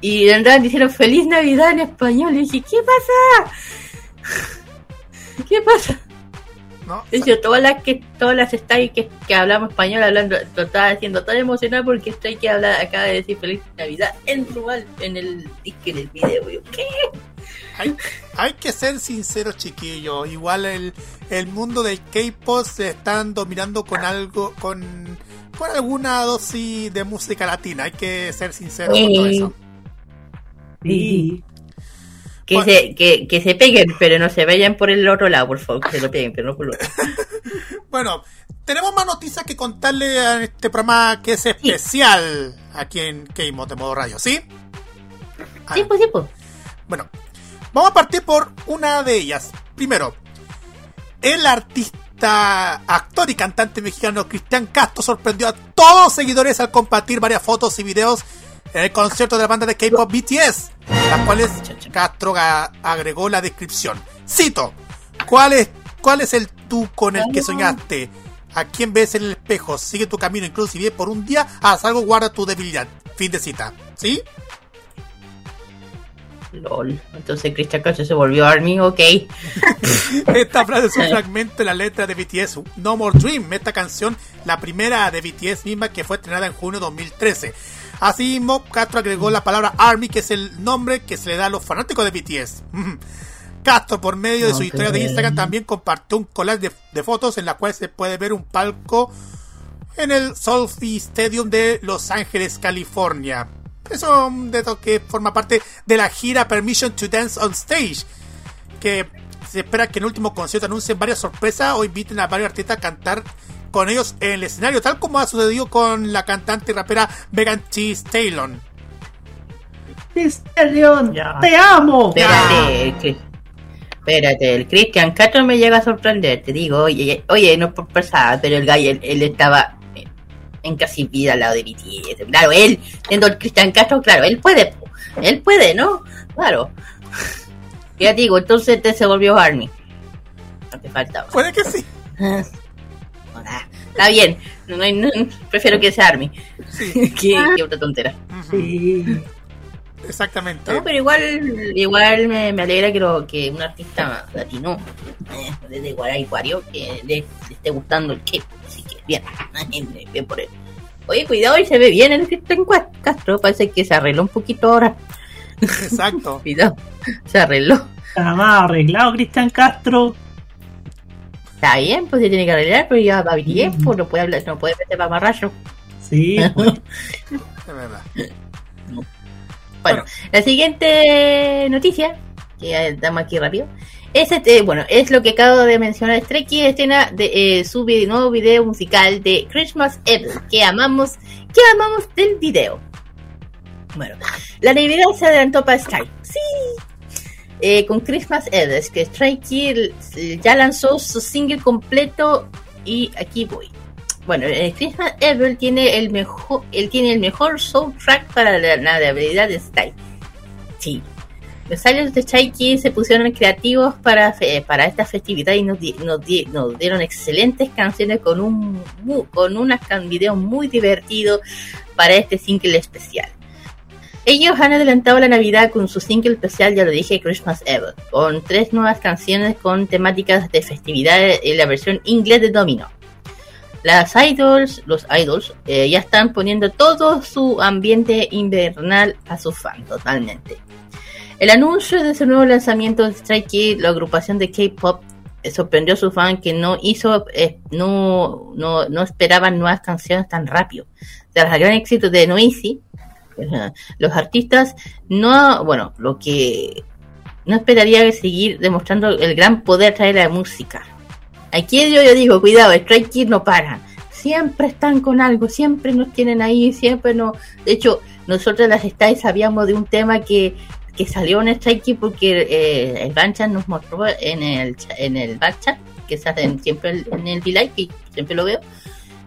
Y, y andaban diciendo Feliz Navidad en español. Y dije, ¿qué pasa? ¿Qué pasa? ¿no? Todas las que todas las Stray que, que hablamos español hablando, lo estaba haciendo tan emocionada porque Stray que habla acaba de decir feliz Navidad en en el disque del video. Yo, ¿Qué? Hay, hay que ser sinceros, chiquillos. Igual el, el mundo del K-pop se están dominando con algo, con, con alguna dosis de música latina. Hay que ser sinceros con todo eso. Sí. Que, Bueno. se, que, que se peguen, pero no se vayan por el otro lado, por favor, que se lo peguen, pero no por el otro. Bueno, tenemos más noticias que contarle a este programa que es especial aquí en K-Mod de modo radio, ¿sí? Ah, Sí, pues sí, pues. Bueno, vamos a partir por una de ellas. Primero, el artista, actor y cantante mexicano Cristian Castro sorprendió a todos los seguidores al compartir varias fotos y videos en el concierto de la banda de K-pop BTS, las cuales Castro agregó la descripción. Cito, ¿cuál es, ¿cuál es el tú con el que soñaste? ¿A quién ves en el espejo? Sigue tu camino, incluso si bien por un día haz algo, guarda tu debilidad. Fin de cita. ¿Sí? LOL. Entonces Christian Castro se volvió Army, ok. Esta frase es un fragmento de la letra de BTS No More Dream, esta canción, la primera de BTS misma que fue estrenada en junio de 2013. Asimismo, Castro agregó la palabra Army, que es el nombre que se le da a los fanáticos de BTS. Castro, por medio de su historia de Instagram, también compartió un collage de, de fotos en la cual se puede ver un palco en el Sophie Stadium de Los Ángeles, California. Eso es un dato que forma parte de la gira Permission to Dance on Stage, que se espera que en el último concierto anuncien varias sorpresas o inviten a varios artistas a cantar con ellos en el escenario, tal como ha sucedido con la cantante y rapera Megan Thee Stallion. León, Ya. te amo. Espérate, espérate, el Christian Castro me llega a sorprender. Te digo, oye, oye, no es por pasada, pero el gallo, él, él estaba en casi vida al lado de BTS. Claro, él, siendo el Christian Castro, claro, él puede, él puede, ¿no? Claro. Ya digo, entonces te se volvió Army. No te faltaba. Puede que sí. Ah, Está bien, no, no hay- no- prefiero que sea Army Sí. que, que otra tontera. Sí. Exactamente. No, pero igual, igual me, me alegra que, lo, que un artista latino, eh, desde Guaraiguario, que le, le esté gustando el K. Así que bien, bien por él. Oye, cuidado, y se ve bien el Cristian Castro. Parece que se arregló un poquito ahora. Exacto. Cuidado, se arregló. Está más arreglado Cristian Castro. Está bien, pues se tiene que arreglar, pero ya va bien, pues no puede hablar, no puede meter mamarracho. Sí, pues. Es verdad. Bueno, la siguiente noticia, que ya damos aquí rápido, es este, bueno, es lo que acabo de mencionar, Stray Kids escena de eh, su nuevo video musical de Christmas Eve, que amamos, que amamos del video. Bueno, la Navidad se adelantó para Stray, sí, Eh, con Christmas Eve, es que eh, ya lanzó su single completo y aquí voy. Bueno, eh, Christmas Evil tiene el mejor, él tiene el mejor soundtrack para la navegabilidad de Style. Sí. Los aliens de Kids se pusieron creativos para, para esta festividad y nos, di- nos, di- nos dieron excelentes canciones con un con unas can- videos muy divertidos para este single especial. Ellos han adelantado la Navidad con su single especial, ya lo dije, Christmas Evil, con tres nuevas canciones con temáticas de festividad en la versión inglés de Domino. Las idols, los idols, eh, ya están poniendo todo su ambiente invernal a sus fans, totalmente. El anuncio de su nuevo lanzamiento de Stray Kids, la agrupación de K-pop, eh, sorprendió a sus fans que no hizo, eh, no, no, no esperaban nuevas canciones tan rápido. Tras el gran éxito de Noisy, los artistas no, bueno, lo que no esperaría seguir demostrando el gran poder traer la música. Aquí yo, yo digo, cuidado, Stray Kids no paran. Siempre están con algo, siempre nos tienen ahí, siempre no. De hecho, nosotros las Stars sabíamos de un tema que, que salió Stray Kids porque eh, el Banchan nos mostró en el en el Banchan, que se hace en- siempre en el delay, que siempre lo veo.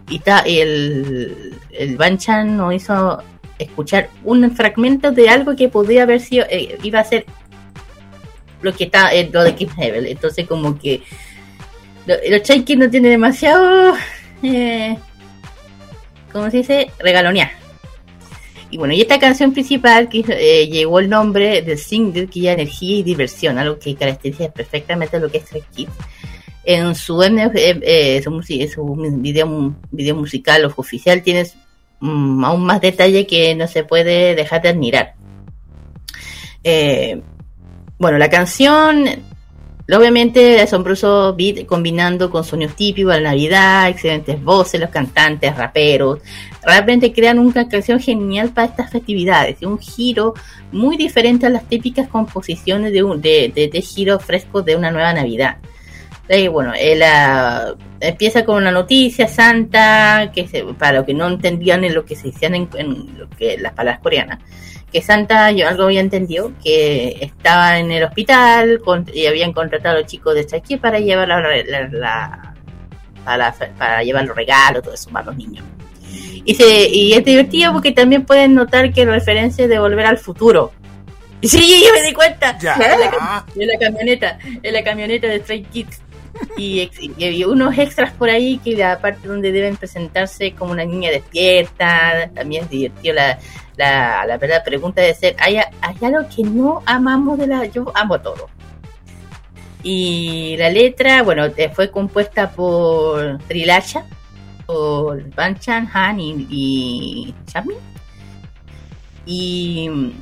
Y está el, el Banchan nos hizo escuchar un fragmento de algo que podría haber sido, eh, iba a ser lo que está en lo de Kim Hebel. Entonces, como que lo- los Chaikin no tienen demasiado, eh, ¿cómo se dice? Regalonear. Y bueno, y esta canción principal que eh, llegó el nombre del single que ya energía y diversión, algo que caracteriza perfectamente lo que es Stray Kids. En su, eh, eh, su, su video, video musical oficial tienes mm, aún más detalle que no se puede dejar de admirar. Eh, bueno, la canción Obviamente, asombroso beat combinando con sonidos típicos de la Navidad, excelentes voces, los cantantes, raperos. Realmente crean una canción genial para estas festividades. Un giro muy diferente a las típicas composiciones de, un, de, de, giro fresco de una nueva Navidad. Eh, bueno, él ah, empieza con una noticia santa, que se- para los que no entendían en lo que se decían en, en lo que, las palabras coreanas que Santa, yo algo había entendido, que estaba en el hospital con- y habían contratado a los chicos de Chucky para llevar la, la- la- para, para llevar los regalos, todo eso para los niños. Y, se, y es divertido porque también pueden notar que referencias de volver al futuro. Sí, yo me di cuenta. Ya. En la, en la camioneta, en la camioneta de Stray Kids. Y, hay unos extras por ahí que la parte donde deben presentarse como una niña despierta, también es divertido la, la, la verdad pregunta de ser, ¿hay, hay algo que no amamos de la... Yo amo todo. Y la letra, bueno, eh, fue compuesta por Trilacha, por Ban Chan, Han y, y Chami. Y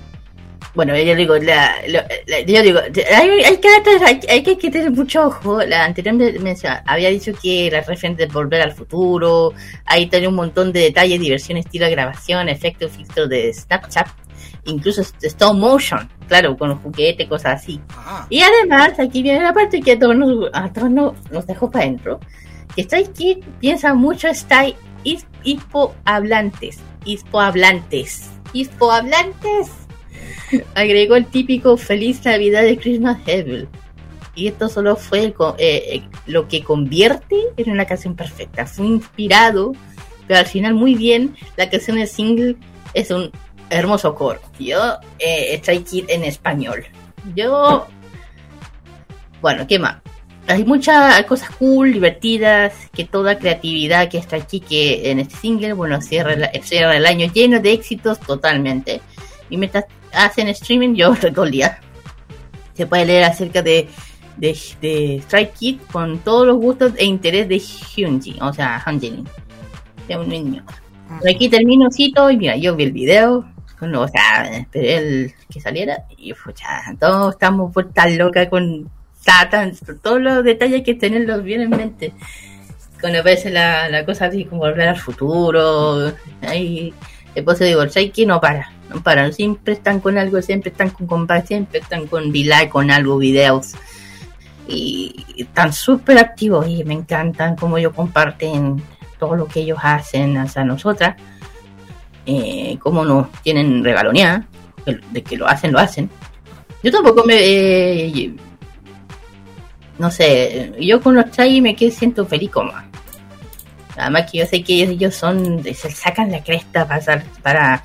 bueno, yo digo, la, la- la- yo digo, hay, hay que hay, hay que tener mucho ojo. La anterior me- mención- había dicho que la referente de volver al futuro, ahí tiene un montón de detalles, diversión, estilo de grabación, efectos, filtros de Snapchat, incluso stop motion, claro, con los juguetes, cosas así. Ah, Y además, aquí viene la parte que a todos nos, a todos nos, nos dejó para adentro. Que Stray Kids piensa mucho Stray his- hispohablantes. Hispohablantes. Hispohablantes. Agregó el típico Feliz Navidad de Christmas Evil. Y esto solo fue el eh, eh, lo que convierte en una canción perfecta. Fue inspirado, pero al final muy bien. La canción de single es un hermoso coro. Yo, eh, Stray Kid en español. Yo bueno, ¿qué más? Hay muchas cosas cool, divertidas, que toda creatividad que está aquí, que en este single, bueno, cierra, la- cierra el año lleno de éxitos totalmente. Y mientras hacen streaming, yo todo el día. Se puede leer acerca de, de, de Strike Kid con todos los gustos e interés de Hyunji, o sea, Hyunjin, de un niño. Por aquí termino cito y mira, yo vi el video, con- o sea, esperé el que saliera y pucha, todos estamos por tan loca con Satan, todos los detalles que tenerlos bien en mente. Cuando aparece la, la cosa así como volver al futuro, ahí, después te digo, Shaiki no para, no para, siempre están con algo, siempre están con combate, siempre están con delay, con algo, videos. Y están súper activos y me encantan como ellos comparten todo lo que ellos hacen hacia nosotras. Eh, como nos tienen regaloneada, de- que lo hacen, lo hacen. Yo tampoco me... eh, no sé, yo con los Chai me quedo, siento feliz como. Además que yo sé que ellos, ellos son, se sacan la cresta para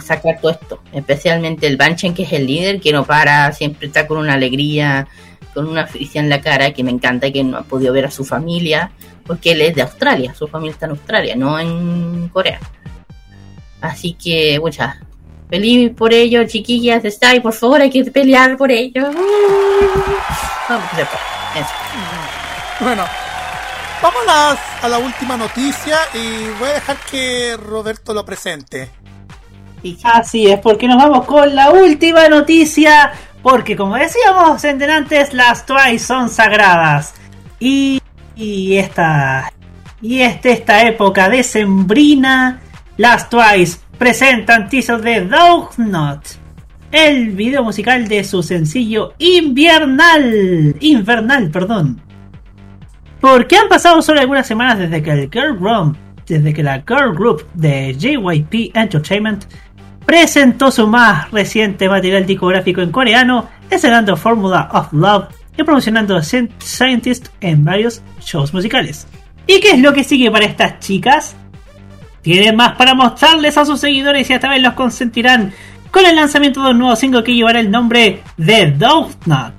sacar todo esto. Especialmente el Banchen, que es el líder, que no para, siempre está con una alegría, con una felicidad en la cara, que me encanta, que no ha podido ver a su familia, porque él es de Australia, su familia está en Australia, no en Corea. Así que, muchas feliz por ello, chiquillas, está y por favor hay que pelear por ello. Vamos. Eso. Bueno, vamos a la última noticia y voy a dejar que Roberto lo presente. Sí. Así es, porque nos vamos con la última noticia. Porque como decíamos en antes, las Twice son sagradas. Y, y esta. Y este, esta época decembrina, las Twice presentan teaser de Dognut. El video musical de su sencillo Invernal. Invernal, perdón. Porque han pasado solo algunas semanas desde que el Girl Group, desde que la Girl Group de JYP Entertainment presentó su más reciente material discográfico en coreano, estrenando Formula of Love y promocionando Scient- Scientist en varios shows musicales. ¿Y qué es lo que sigue para estas chicas? Tienen más para mostrarles a sus seguidores y esta vez los consentirán con el lanzamiento de un nuevo single que llevará el nombre de Dognut.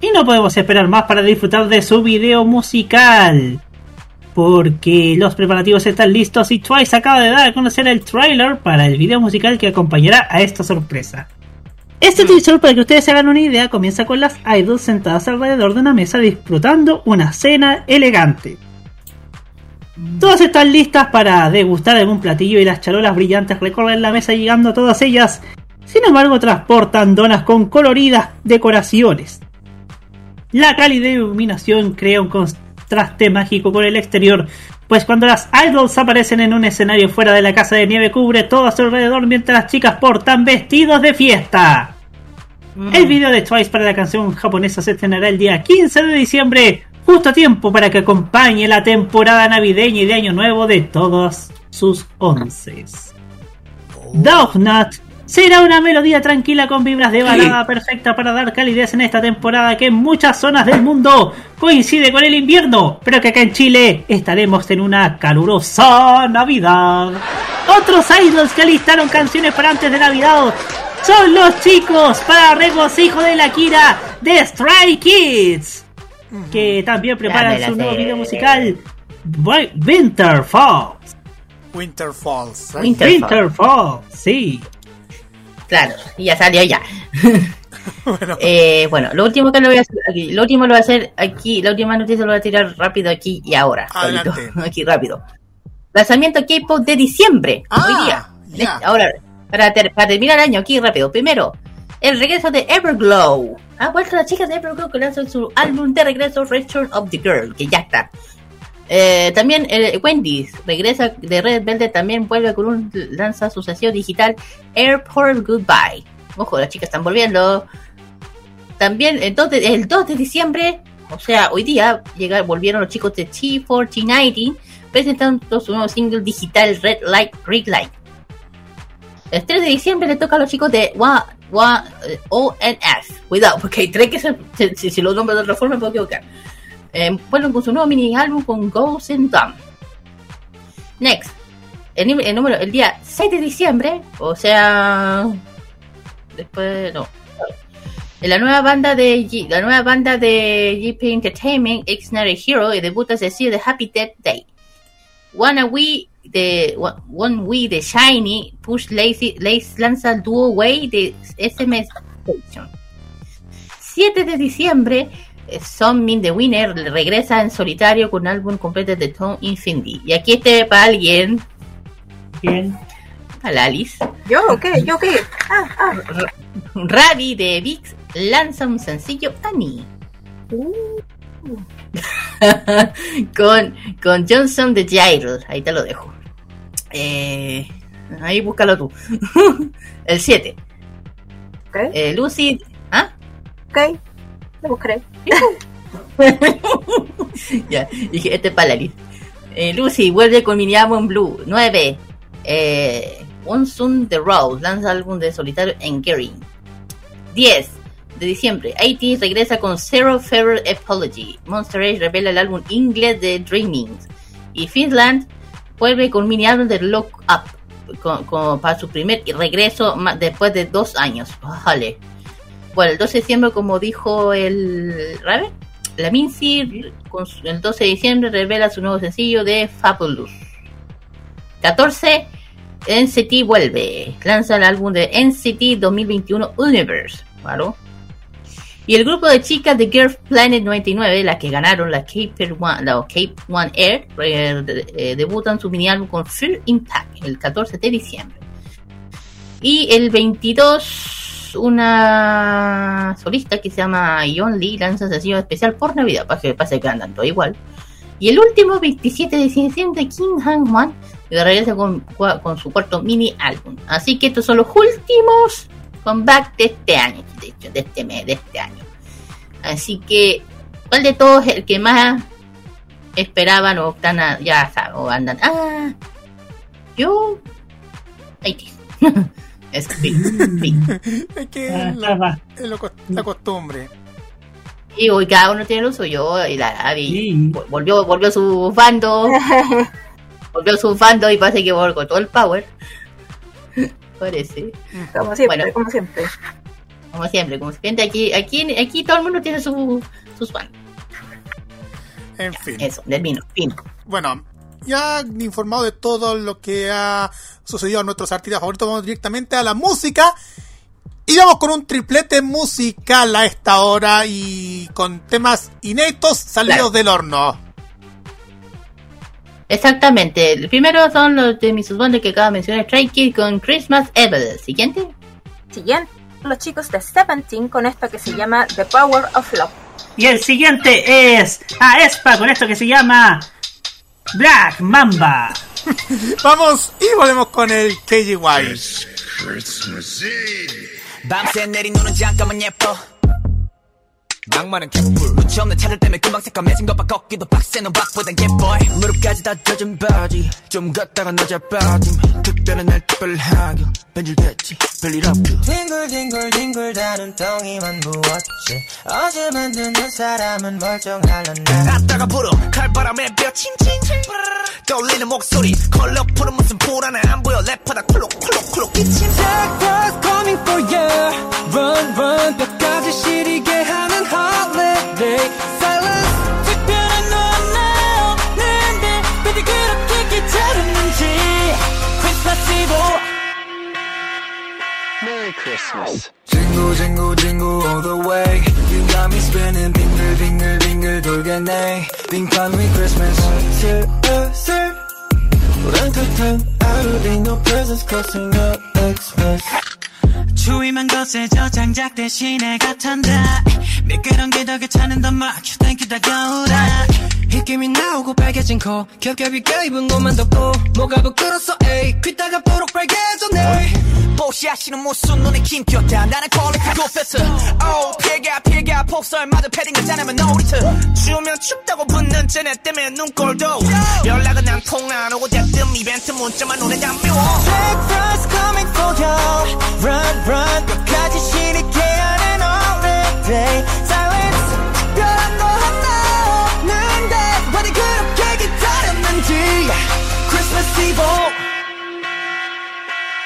Y no podemos esperar más para disfrutar de su video musical. Porque los preparativos están listos y Twice acaba de dar a conocer el trailer para el video musical que acompañará a esta sorpresa. Este teaser, para que ustedes se hagan una idea, comienza con las idols sentadas alrededor de una mesa disfrutando una cena elegante. Todas están listas para degustar algún platillo y las charolas brillantes recorren la mesa llegando a todas ellas. Sin embargo, transportan donas con coloridas decoraciones. La cálida iluminación crea un contraste mágico con el exterior, pues cuando las idols aparecen en un escenario fuera de la casa de nieve cubre todo a su alrededor mientras las chicas portan vestidos de fiesta. El video de Twice para la canción japonesa se estrenará el día 15 de diciembre, justo a tiempo para que acompañe la temporada navideña y de Año Nuevo de todos sus onces. Dognut será una melodía tranquila con vibras de balada perfecta para dar calidez en esta temporada que en muchas zonas del mundo coincide con el invierno, pero que acá en Chile estaremos en una calurosa Navidad. Otros idols que listaron canciones para antes de Navidad son los chicos para regocijo de la Kira de Stray Kids, que también preparan su nuevo video musical Wi- Winter Falls. Winter Falls. Winter- Winter Falls, sí. Claro, y ya salió ya. Bueno, Eh, bueno, lo último que lo voy a hacer aquí, lo último lo voy a hacer aquí, la última noticia lo voy a tirar rápido aquí y ahora. Adelante. solito. Aquí rápido. Lanzamiento K-pop de diciembre. Ah, hoy día. ya. Ahora, para, ter- para terminar el año, aquí rápido. Primero, el regreso de Everglow. Ha vuelto las chicas de Everglow que lanzan su álbum de regreso Return of the Girl, que ya está. Eh, también eh, Wendy's regresa de Red Velvet, también vuelve con un lanza su sesión digital Airport Goodbye. Ojo, las chicas están volviendo. También el 2 de, el 2 de diciembre, o sea, hoy día llegar, volvieron los chicos de T4090 presentando su nuevo single digital Red Light, Green Light. El 3 de diciembre le toca a los chicos de eh, ONF. Cuidado, porque hay tres que se, si, si nombro de otra forma me puedo equivocar. Eh, vuelven con su nuevo mini álbum con Ghost and Dumb. Next. El, número, el día 6 de diciembre, o sea. Después, no. La nueva banda de la nueva banda de GP Entertainment, Extraordinary Hero, y debuta Cecil de Happy Death Day. Wanna We de One We de Shiny, Push Lazy, Lace lanza Duo Way de SMS Station. 7 de diciembre, eh, Son Min the Winner regresa en solitario con un álbum completo de Tone Infinity. Y aquí este para alguien, Bien. para la Alice. ¿Yo qué? ¿Yo qué? Ah, ah. Ravi de Vix lanza un sencillo Annie. con, con Johnson de Gyro. Ahí te lo dejo. Eh, ahí búscalo tú. El 7. Ok, Eh, Lucy. ¿Ah? ok. Lo buscaré. dije, este es para. Eh, Lucy vuelve con mini álbum Blue. 9. Eh, Monsoon The Rose lanza álbum de solitario en Gary. 10 de diciembre. AT regresa con Zero Fever Apology. Monster Age revela el álbum inglés de Dreaming. Y Finland vuelve con mini álbum de Lock Up. con- para su primer regreso después de dos años. Vale. Bueno, el 12 de diciembre, como dijo el Raven, la Mincy el 12 de diciembre revela su nuevo sencillo de Fabulous. 14. NCT vuelve. Lanza el álbum de NCT 2021 Universe. ¿vale? Y el grupo de chicas de Girls Planet 99, las que ganaron la Cape One, la Cape One Air, eh, eh, debutan su mini álbum con Fear Impact el 14 de diciembre. Y el 22, una solista que se llama Yon Lee lanza sencillo especial por Navidad, para que pase que andan todo igual. Y el último, 27 de diciembre, Kim Han Wan, regresa con, con su cuarto mini álbum. Así que estos son los últimos comeback de este año, de hecho, de este mes, de este año. Así que, ¿cuál de todos el que más esperaban o están a- ya o andan? Ah, yo. es sí, sí. Es que Ah, es la, es lo la costumbre. Y hoy cada uno tiene lo suyo y la Sí. vol- volvió, volvió su bando, volvió su bando y parece que volvió todo el power. Parece. Como siempre, Bueno. como siempre. Como siempre, como siempre, aquí, aquí, aquí todo el mundo tiene su, sus fans. En fin. Eso, del vino, fin. Bueno, ya informado de todo lo que ha sucedido a nuestros artistas favoritos, vamos directamente a la música. Y vamos con un triplete musical a esta hora y con temas inéditos salidos Claro. del horno. Exactamente. El primero son los de mis bandas que acaba de mencionar, Stray Kids con Christmas Evil. Siguiente. Siguiente, los chicos de Seventeen con esto que se llama The Power of Love. Y el siguiente es a Espa con esto que se llama Black Mamba. Vamos y volvemos con el KGY. 낭만은 개뿔. 무치 없는 차를 때문에 금방 새까매진 것봐. 걷기도 빡세 넌 박보단 예뻐 무릎까지 다 젖은 바지. 좀 걷다가 늦어 빠짐. 특별한 날 특별하게 변질됐지. 별일 없고 뒹굴뒹굴뒹굴 다른 덩이만 부었지. 어제 만드는 사람은 멀쩡할란데 갔다가 불어 칼바람에 뼈 칭칭 떠올리는 목소리. 컬러풀은 무슨 불안해. 안 보여. 랩하다 콜록콜록콜록 기침 Jackpot coming for you Run run. 뼈까지 시리게 하는 holiday Silence 특별한 너와 나였는데 왜들 그렇게 기다렸는지 Christmas Eve Jingle jingle jingle all the way You got me spinning 빙글 빙글 빙글 돌겠네 빙판 with Christmas 슬슬 우렁탕탕 I don't need no presents crossing up Xmas 추위만 거세져 장작 대신에 같은다 미끄러운 게더 괜찮은 더 막혀 땡큐 다가오라 입김이 나오고 빨개진 코. 겹겹이 껴입은 것만 덥고. 뭐가 부끄러서 에이 귀따가 뽀록 빨개졌네. 뽀시하시는 무슨 눈에 김 튀었다. 나는 퀄리티 고패스. 오 피해가 피해가. 폭설 맞아 패딩을 짜내면 놀이트 추우면 춥다고 붙는 쟤네 때문에 눈꼴도. 연락은 난통안 오고 대뜸 이벤트 문자만 눈에 담겨 Breakfast coming for you. Run run front 끝까지 신이 깨어난 all day silence 별거 없는데 왜 그렇게 기다렸는지 Christmas Eve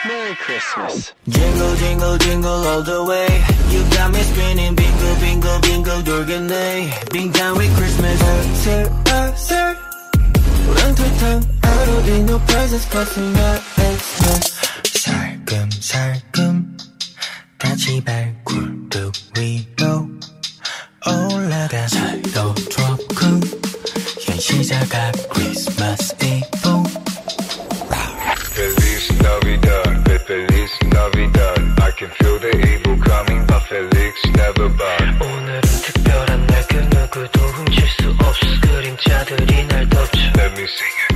Merry Christmas. Jingle, jingle, jingle all the way. You got me spinning, bingo, bingo, bingo, durgan day. Bing down with Christmas. Sir, uh, sir. Run to town, I don't need no presents, cause I'm not Christmas. 살금, 살금. 같이 발굴뚝 위로 올라가 살도 트로큰 현시자가 크리스마스 이브. Feliz Navidad, Feliz Navidad. I can feel the evil coming but Felix never bad. 오늘은 특별한 날 누구도 훔칠 수 없을 그림자들이 날 덮쳐. Let me sing it.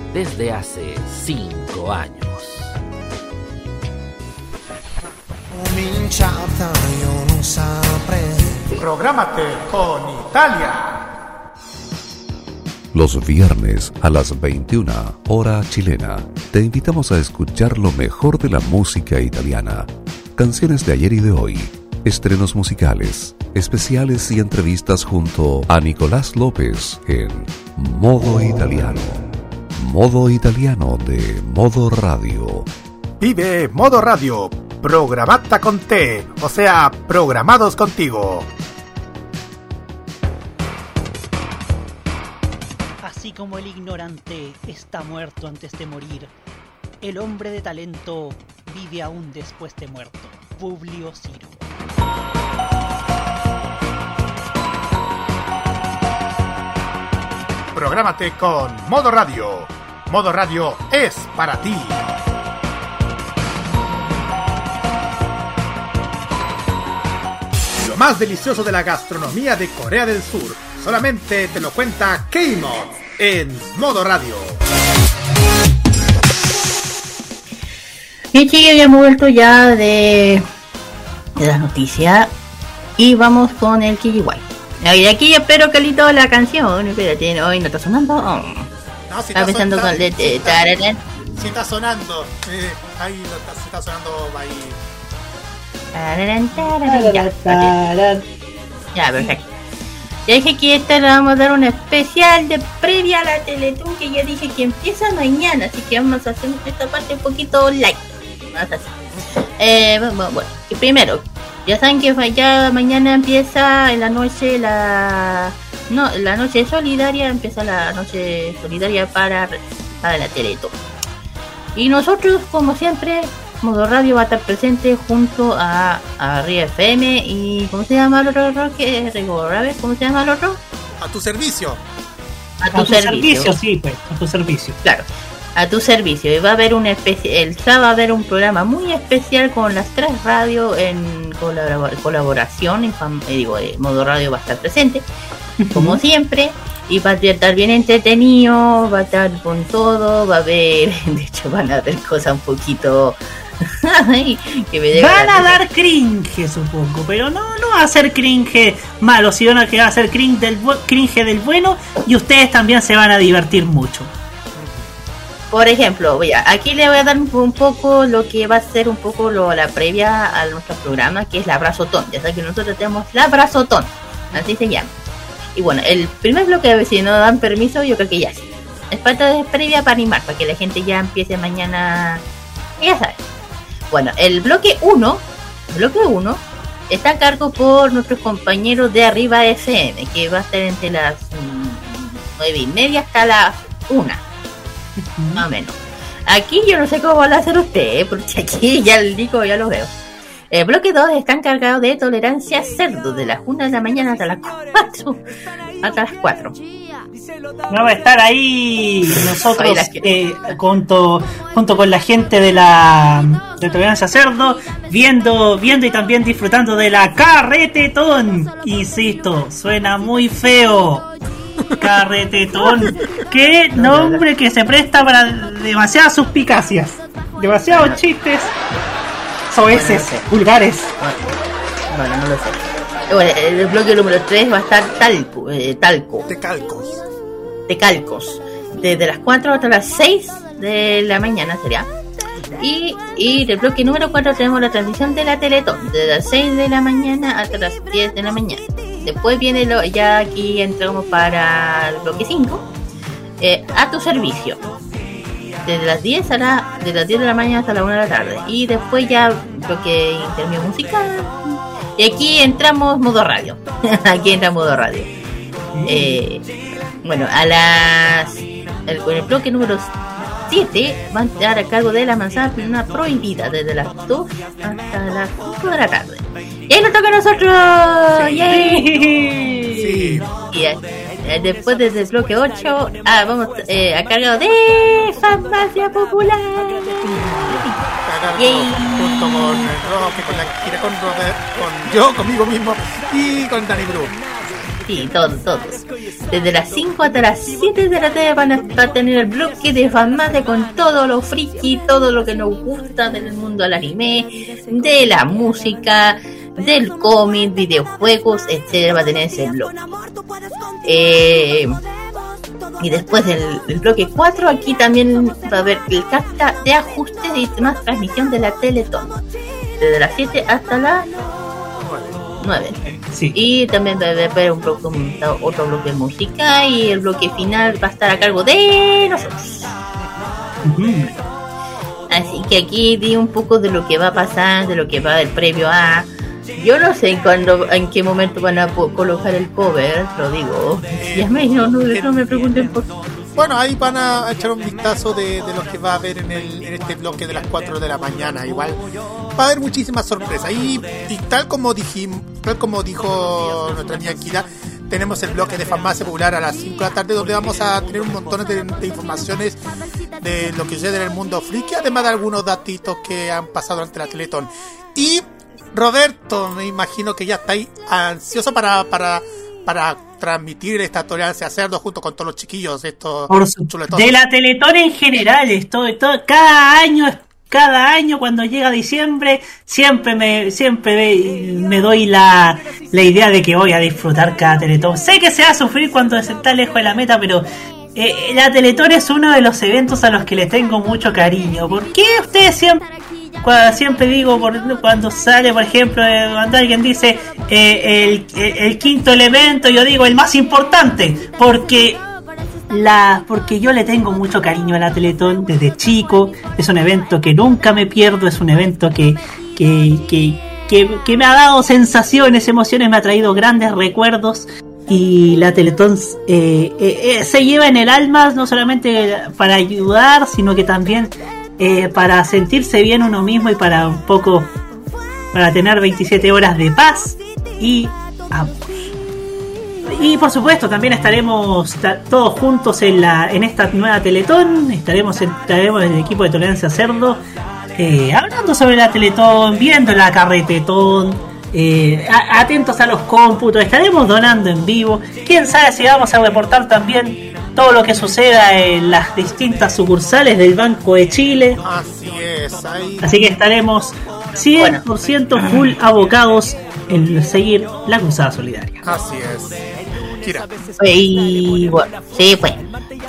desde hace 5 años. Prográmate con Italia. Los viernes a las 21 hora chilena, te invitamos a escuchar lo mejor de la música italiana, canciones de ayer y de hoy, estrenos musicales, especiales y entrevistas junto a Nicolás López en Modo Italiano. Modo Italiano de Modo Radio. Vive Modo Radio. Programata con T. O sea, programados contigo. Así como el ignorante está muerto antes de morir, el hombre de talento vive aún después de muerto. Publio Ciro. Prográmate con Modo Radio. Modo Radio es para ti. Lo más delicioso de la gastronomía de Corea del Sur. Solamente te lo cuenta K-Mod en Modo Radio. Bien, chicos, ya vuelto ya de, de las noticias y vamos con el Kijiwai. Y aquí espero que lito la canción. Espérate, hoy no está sonando. Oh. No, si Estaba pensando con de, si de- está- si está sonando. Eh, ahí lo está, si está sonando ahí. Ya, perfecto. Ya dije que esta le vamos a dar un especial de previa a la Teletón que ya dije que empieza mañana, así que vamos a hacer esta parte un poquito light. Vamos a hacer. Eh, bueno, bueno, y primero, ya saben que ya mañana empieza en la noche la no la noche solidaria, empieza la noche solidaria para, para la Teletón. Y nosotros, como siempre, Modo Radio va a estar presente junto a, a Ria FM y ¿cómo se llama el otro que Rabbit? ¿Cómo se llama el otro? A tu servicio. A tu, servicio. sí, pues, a tu servicio. Claro, a tu servicio. Y va a haber especie, el sábado va a haber un programa muy especial con las tres radios en colabora- colaboración. En eh, digo, eh, modo radio va a estar presente, como siempre. Y va a estar bien entretenido, va a estar con todo, va a haber, de hecho van a haber cosas un poquito que me Van a dar cringe, supongo, pero no, no va a ser cringe malo, sino que va a ser cringe del, cringe del bueno y ustedes también se van a divertir mucho. Por ejemplo, voy a- aquí le voy a dar un, poco lo que va a ser un poco la previa a nuestro programa, que es la abrazotón. Ya saben que nosotros tenemos la abrazotón, así se llama. Y bueno, el primer bloque, si no dan permiso, yo creo que ya sí. Es parte de previa para animar, para que la gente ya empiece mañana. Ya saben. Bueno, el bloque 1, bloque 1, está a cargo por nuestros compañeros de Arriba FM, que va a estar entre las mm, nueve y media hasta las 1 más o menos. Aquí yo no sé cómo van a hacer ustedes, porque aquí ya el Nico ya lo veo. El bloque 2 está encargado de tolerancia cerdo de las 1 de la mañana hasta las 4. Hasta las 4. Vamos a estar ahí nosotros eh, junto, junto con la gente de la de Tolerancia Cerdo, viendo, viendo y también disfrutando de la carretetón. Insisto, suena muy feo. Carretetón. Qué nombre que se presta para demasiadas suspicacias. Demasiados chistes. Soeces, vulgares. Bueno, no lo sé. Eh, Bueno, el bloque número 3 va a estar talco. Eh, talco. De calcos. De calcos. Desde las 4 hasta las 6 de la mañana sería. Y, y del bloque número 4 tenemos la transmisión de la Teletón, desde las 6 de la mañana hasta las 10 de la mañana. Después viene lo, ya aquí entramos para el bloque 5, eh, a tu servicio. Desde las 10 a la, de las 10 de la mañana hasta la 1 de la tarde. Y después ya bloque intermedio musical. Y aquí entramos modo radio. aquí entra modo radio. Eh, bueno, a las. El, con el bloque número 7 van a estar a cargo de la manzana prohibida desde las 2 hasta las 5 de la tarde. Y ahí nos toca a nosotros. ¡Yay! Y eh, después desde el bloque 8, ah, vamos eh, a cargo de Farmacia Popular. Yay. Junto con el Roque, con la Kira, con Robert, con yo, conmigo mismo y con Danny Bru. Sí, todos, todos. Desde las 5 hasta las 7 de la tarde van a estar tener el bloque de farmacia con todo lo friki, todo lo que nos gusta del mundo del anime, de la música, del cómic, videojuegos, etcétera, va a tener ese bloque. Eh, y después del, del bloque 4, aquí también va a haber el carta de ajustes y más transmisión de la Teletón. Desde las 7 hasta las 9. Y también va a haber un bloque, otro bloque de música y el bloque final va a estar a cargo de nosotros. Así que aquí di un poco de lo que va a pasar, de lo que va del previo a... Yo no sé cuándo, en qué momento van a colocar el cover, lo digo. Ya me, no, no, no me pregunten por Bueno, ahí van a echar un vistazo de, de lo que va a haber en, el, en este bloque de las 4 de la mañana. Igual va a haber muchísimas sorpresas. Y, y tal como dijimos, tal como dijo nuestra amiga Kira, tenemos el bloque de farmacia popular a las 5 de la tarde donde vamos a tener un montón de, de informaciones de lo que sucede en el mundo friki, además de algunos datitos que han pasado durante la Teletón. Y Roberto, me imagino que ya está ahí ansioso para, para, para transmitir esta tolerancia cerdo junto con todos los chiquillos, estos chuletones. de la Teletón en general, estoy todo, cada año, cada año cuando llega diciembre, siempre me, siempre me, me doy la, la idea de que voy a disfrutar cada Teletón. Sé que se va a sufrir cuando se está lejos de la meta, pero eh, la Teletón es uno de los eventos a los que les tengo mucho cariño. ¿Por qué ustedes siempre siempre digo por, cuando sale por ejemplo eh, cuando alguien dice eh, el, el- quinto elemento yo digo el más importante porque la porque yo le tengo mucho cariño a la Teletón desde chico. Es un evento que nunca me pierdo es un evento que que, que, me ha dado sensaciones emociones me ha traído grandes recuerdos. Y la Teletón eh, eh, eh, se lleva en el alma no solamente para ayudar sino que también eh, para sentirse bien uno mismo y para un poco, para tener 27 horas de paz y amor. Y por supuesto también estaremos ta- todos juntos en la en esta nueva Teletón, estaremos estaremos en el equipo de Tolerancia Cerdo eh, hablando sobre la Teletón, viendo la carretetón, eh, atentos a los cómputos, estaremos donando en vivo. Quién sabe si vamos a reportar también todo lo que suceda en las distintas sucursales del Banco de Chile. Así es, ahí. Así que estaremos 100% full abocados en seguir la cruzada solidaria. Así es. Kira. Y bueno, sí, pues.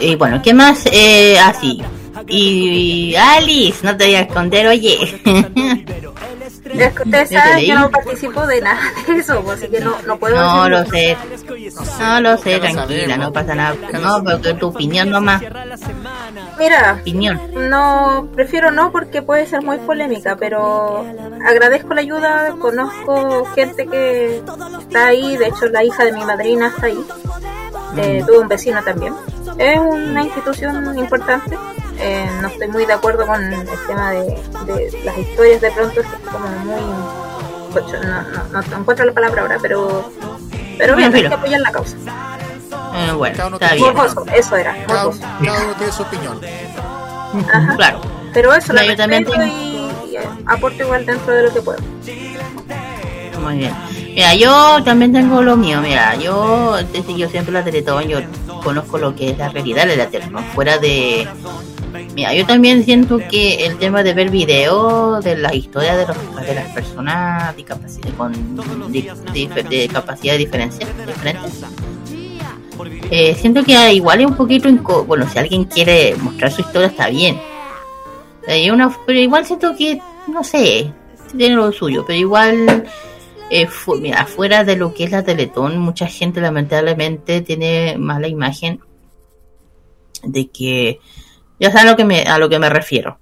Y bueno, ¿qué más? Eh, así. Y Alice, no te voy a esconder, oye. Es que ustedes saben que no participo de nada de eso, pues, así que no, no puedo No lo sé. No lo sé, tranquila, no pasa nada. No, porque tu opinión nomás. Mira, Opinión. no, prefiero no porque puede ser muy polémica, pero agradezco la ayuda, conozco gente que está ahí, de hecho la hija de mi madrina está ahí, eh, tuve un vecino también. Es una institución importante, eh, no estoy muy de acuerdo con el tema de, de las historias de pronto, es como muy... No, no, no encuentro la palabra ahora, pero... Pero bien, hay que apoyar la causa. Eh, bueno, está bien. Morboso, eso era, Cada, morboso. cada uno tiene su opinión. Ajá. Claro. Pero eso, No, yo también respeto tengo- y, y, eh, aporto igual dentro de lo que puedo. Muy bien. Mira, yo también tengo lo mío. Mira, yo desde yo siempre la Teletón, yo conozco lo que es la realidad de la Teletón. Fuera de. Mira, yo también siento que el tema de ver videos de las historias de, los, de las personas con di- de diferencia- diferentes. Eh, siento que igual es un poquito inco- bueno si alguien quiere mostrar su historia está bien Eh, una, pero igual siento que no sé tiene lo suyo pero igual eh, afuera de lo que es la Teletón, mucha gente lamentablemente tiene mala imagen de que ya saben a lo que me, a lo que me refiero.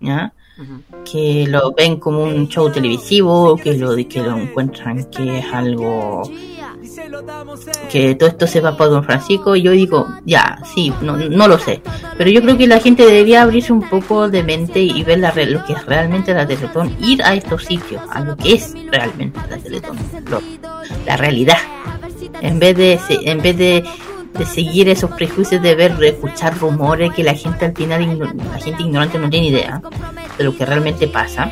¿Ya? Que lo ven como un show televisivo, que lo, que lo encuentran que es algo que todo esto se va para Don Francisco y yo digo, ya, sí, no, no lo sé, pero yo creo que la gente debería abrirse un poco de mente y ver la, lo que es realmente la Teletón, ir a estos sitios, a lo que es realmente la Teletón, lo- la realidad, en vez de en vez de, de seguir esos prejuicios de ver, de escuchar rumores que la gente al final, la gente ignorante no tiene idea de lo que realmente pasa.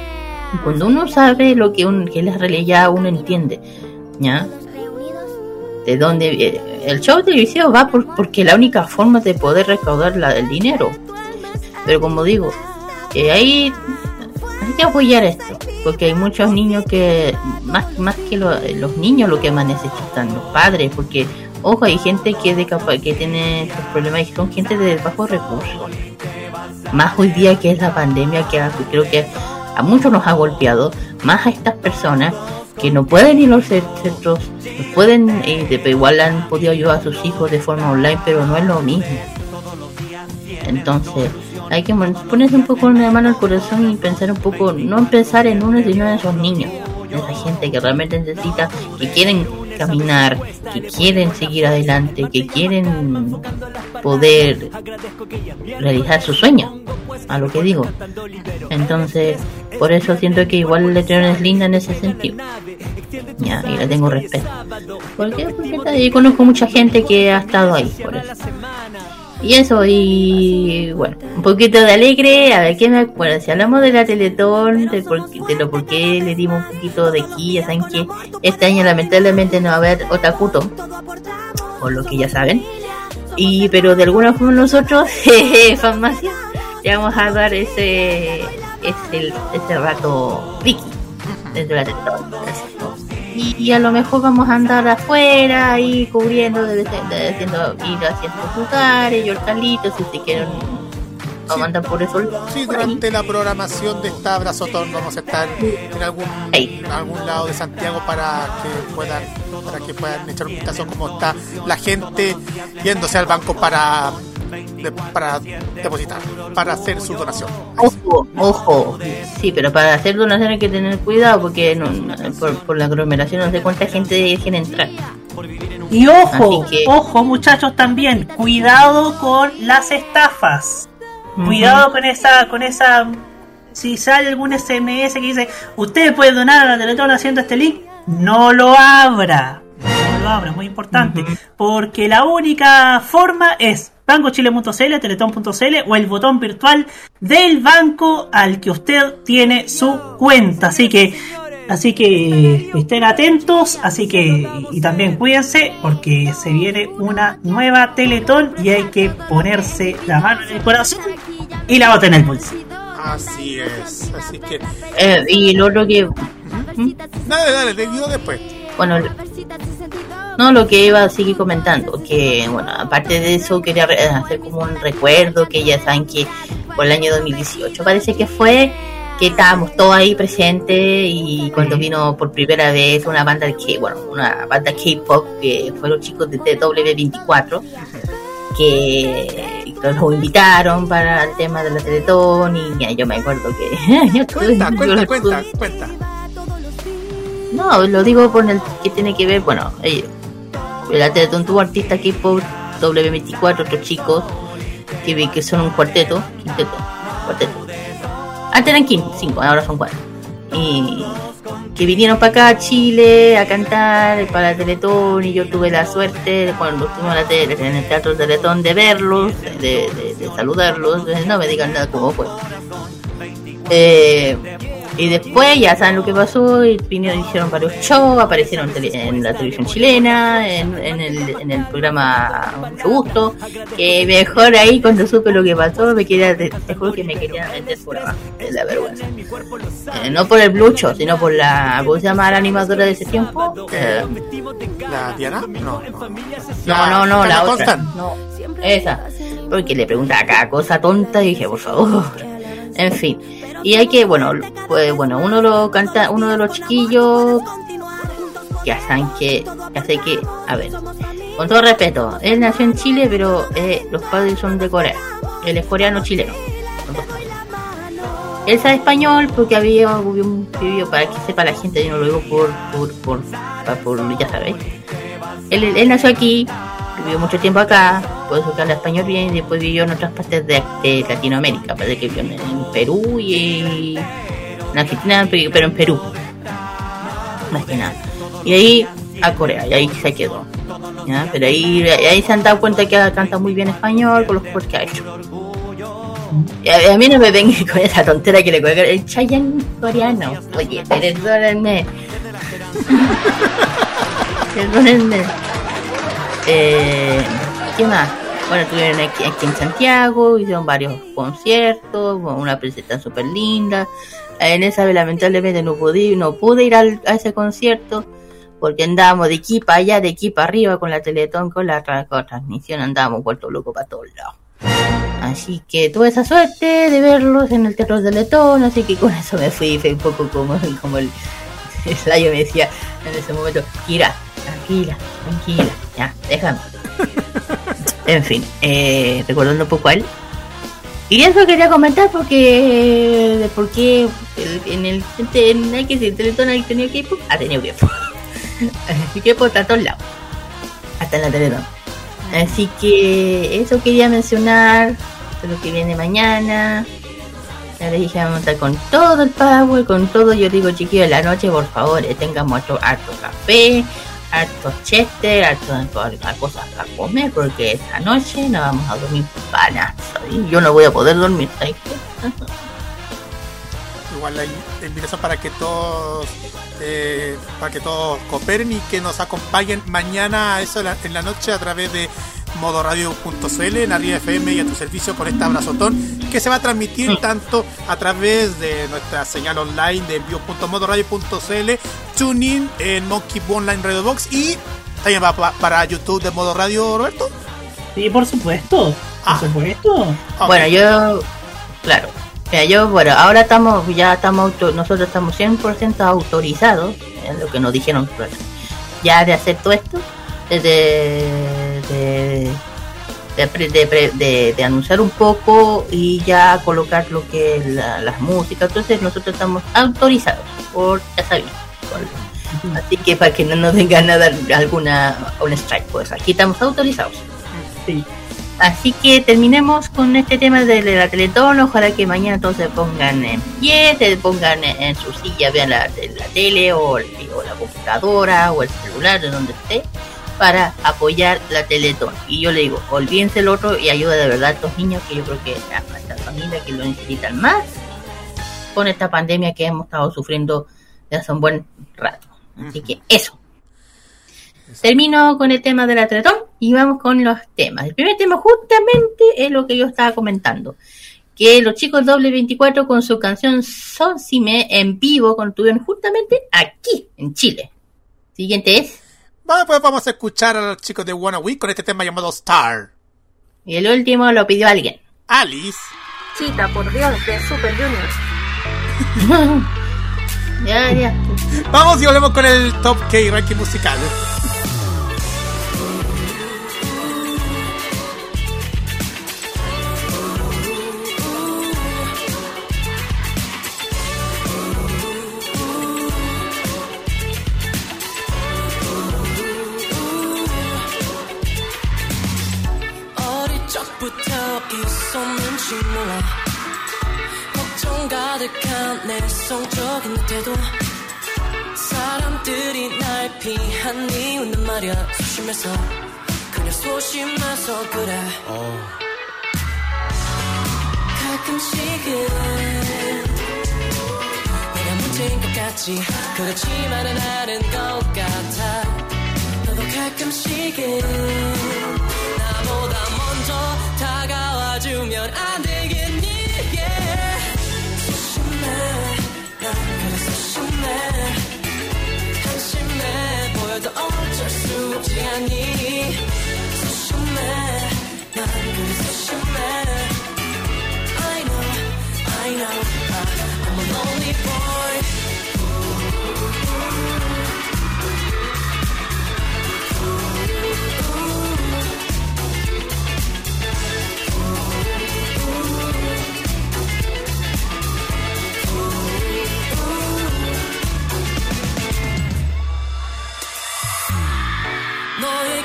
Cuando uno sabe lo que, un, que es la realidad, uno entiende, ¿ya? de dónde eh, el show televisivo va por, porque la única forma de poder recaudar la, el dinero pero como digo eh, hay, hay que apoyar esto porque hay muchos niños que más más que lo- los niños lo que más necesitan los padres porque ojo hay gente que de capa- que tiene estos problemas y son gente de bajos recursos más hoy día que es la pandemia que creo que a muchos nos ha golpeado más a estas personas que no pueden ir a los centros, no pueden, eh, igual han podido ayudar a sus hijos de forma online, pero no es lo mismo. Entonces, hay que ponerse un poco la mano al corazón y pensar un poco, no pensar en uno, sino en esos niños, esa gente que realmente necesita, que quieren caminar, que quieren seguir adelante, que quieren poder realizar sus sueños, a lo que digo. Entonces, por eso siento que igual el letrero es linda en ese sentido. Ya, y le tengo respeto. ¿Por qué? Porque yo conozco mucha gente que ha estado ahí, por eso. Y eso, y bueno, un poquito de alegre, a ver qué me acuerdo. Si hablamos de la Teletón, de, lo por qué le dimos un poquito de aquí, ya saben que este año lamentablemente no va a haber Otakuto, por lo que ya saben. Y pero de alguna forma nosotros, jeje, farmacia, le vamos a dar ese, ese, ese rato Vicky dentro de la Teletón. Y, a lo mejor vamos a andar afuera y cubriendo, de, de- de- haciendo, ir haciendo lugares, y hortalitos, si se quieren, vamos a andar por eso. Sí, por ahí. durante la programación de esta Abrazotón vamos a estar en algún, en algún lado de Santiago para que puedan para que puedan echar un vistazo cómo está la gente yéndose al banco para de- para depositar, para hacer su donación. Ojo, ojo. Sí, pero para hacer donaciones hay que tener cuidado porque no, por, por la aglomeración no sé cuánta gente dejen entrar. Y ojo, que- ojo muchachos también, cuidado con las estafas. Cuidado con esa, con esa. Si sale algún SMS que dice, usted puede donar a la Teletón haciendo este link, no lo abra. No lo abra, muy importante. Porque la única forma es bancochile.cl, teletón.cl o el botón virtual del banco al que usted tiene su cuenta. Así que Así que estén atentos, así que y también cuídense porque se viene una nueva Teletón y hay que ponerse la mano en el corazón y la bota en el bolsillo. Así es. Así que. Eh, y lo otro que. Dale, dale, te digo después. Bueno, no, lo que iba a seguir comentando, que bueno, aparte de eso quería hacer como un recuerdo, que ya saben que por el año 2018 parece que fue, que estábamos todos ahí presentes y cuando vino por primera vez una banda de K, bueno, una banda K-pop que fueron los chicos de W24 que nos invitaron para el tema de la Teletón y ya, yo me acuerdo que Cuenta, cuenta, cuenta, cuenta. no, lo digo por el que tiene que ver, bueno, ellos. La Teletón tuvo artistas K-pop, W24, otros chicos, que vi que son un cuarteto, quinteto, cuarteto. Antes eran quin- cinco, ahora son cuatro. Y que vinieron para acá a Chile a cantar para la Teletón y yo tuve la suerte cuando estuvimos la tele, en el Teatro Teletón de verlos, de, de- de saludarlos, no me digan nada cómo fue. Eh, y después ya saben lo que pasó, y vinieron, hicieron varios shows, aparecieron en tele- en la televisión chilena, en, en el, en el programa Mucho Gusto, que mejor ahí cuando supe lo que pasó, me quería, te, te juro que me quería meter por abajo, de la vergüenza. Eh, no por el blucho, sino por la, ¿cómo se llama la animadora de ese tiempo? Eh, ¿La Diana? No, no. no, no, no, la otra. No, esa. Porque le preguntaba cada cosa tonta y dije, por favor. En fin. Y hay que, bueno, pues bueno, uno lo canta, uno de los chiquillos ya saben que, ya sé que, a ver, con todo respeto, él nació en Chile, pero eh, los padres son de Corea. Él es coreano chileno. Él sabe español porque había vivió, vivió, para que sepa la gente, yo no lo digo por, por, por, pa- por, ya sabéis. Él, él nació aquí, vivió mucho tiempo acá, por eso que habla español bien, y después vivió en otras partes de, Latinoamérica, parece que vivió en, en Perú y en Argentina, pero en Perú, más que nada. Y ahí a Corea, y ahí se quedó. Pero ahí, ahí se han dado cuenta que canta muy bien español con los covers que ha hecho. A, mí no me vengan con esa tontera que le cuelga el Chayanne coreano. Oye, perdónenme. Perdónenme. Eh, ¿Qué más? Bueno, estuvieron aquí, aquí en Santiago, hicieron varios conciertos, una presentación súper linda. En esa vez, lamentablemente, no pude, no pude ir a ese concierto porque andábamos de aquí para allá, de aquí para arriba con la Teletón, con la, con la transmisión, andábamos vueltos locos para todos lados. Así que tuve esa suerte de verlos en el Teatro Teletón, así que con eso me fui, fue un poco como, como el, el me decía en ese momento, Kira, tranquila, tranquila, ya, déjame. En fin, eh, recordando un poco a él. Y eso quería comentar porque, el- en el en el que el Teletón ha tenido equipo, ha tenido equipo. Así que por todos lados, hasta en la Teletón. Así que eso quería mencionar, de lo que viene mañana. Ya les dije, vamos a estar con todo el power, con todo. Yo digo, chiquillos, en la noche, por favor, eh, tengamos harto, harto café, harto chester, harto harto cosas para comer, porque esta noche nos vamos a dormir panazo. Y yo no voy a poder dormir, ¿sabes? Igual la, invitación para que todos eh, para que todos cooperen y que nos acompañen mañana a eso en la noche a través de modoradio.cl en Arriba FM y a tu servicio con este abrazotón que se va a transmitir tanto a través de nuestra señal online de envío.modoradio.cl, tuning en Monkey Online Radio Box y también va pa- para YouTube de Modo Radio, Roberto. Sí, por supuesto. Por supuesto. Bueno, yo, claro. Mira, yo, bueno, ahora estamos, ya estamos, auto- nosotros estamos 100% autorizados, es lo que nos dijeron, ya de hacer todo esto, de, de, de, de anunciar un poco y ya colocar lo que es la- las músicas, entonces nosotros estamos autorizados por, ya sabéis, así que para que no nos vengan a dar alguna, un strike, pues aquí estamos autorizados. Sí. Así que terminemos con este tema de la Teletón. Ojalá que mañana todos se pongan en pie, se pongan en, su silla, vean la, la tele o, o la computadora o el celular, de donde esté, para apoyar la Teletón. Y yo le digo, olvídense el otro y ayuda de verdad a estos niños que yo creo que a estas familias que lo necesitan más con esta pandemia que hemos estado sufriendo desde hace un buen rato. Así que eso. Termino con el tema de la Teletón y vamos con los temas. El primer tema justamente es lo que yo estaba comentando. Que los chicos doble 24 con su canción Son Sime en vivo cuando estuvieron justamente aquí, en Chile. Siguiente es. Vamos, pues vamos a escuchar a los chicos de Wanna Week con este tema llamado Star. Y el último lo pidió alguien. Alice. Chita, por Dios, de Super Junior. ya, ya. Vamos y volvemos con el Top K ranking musical. 있었는지 몰라. 걱정 가득한 내 성적인 태도 사람들이 날 피한 이유는 말야. 소심해서 그냥 소심해서 그래. 가끔씩은 내가 문제인 것 같지. 그렇지만은 아는 것 같아. 너도 가끔씩은 I know I know I'm a lonely boy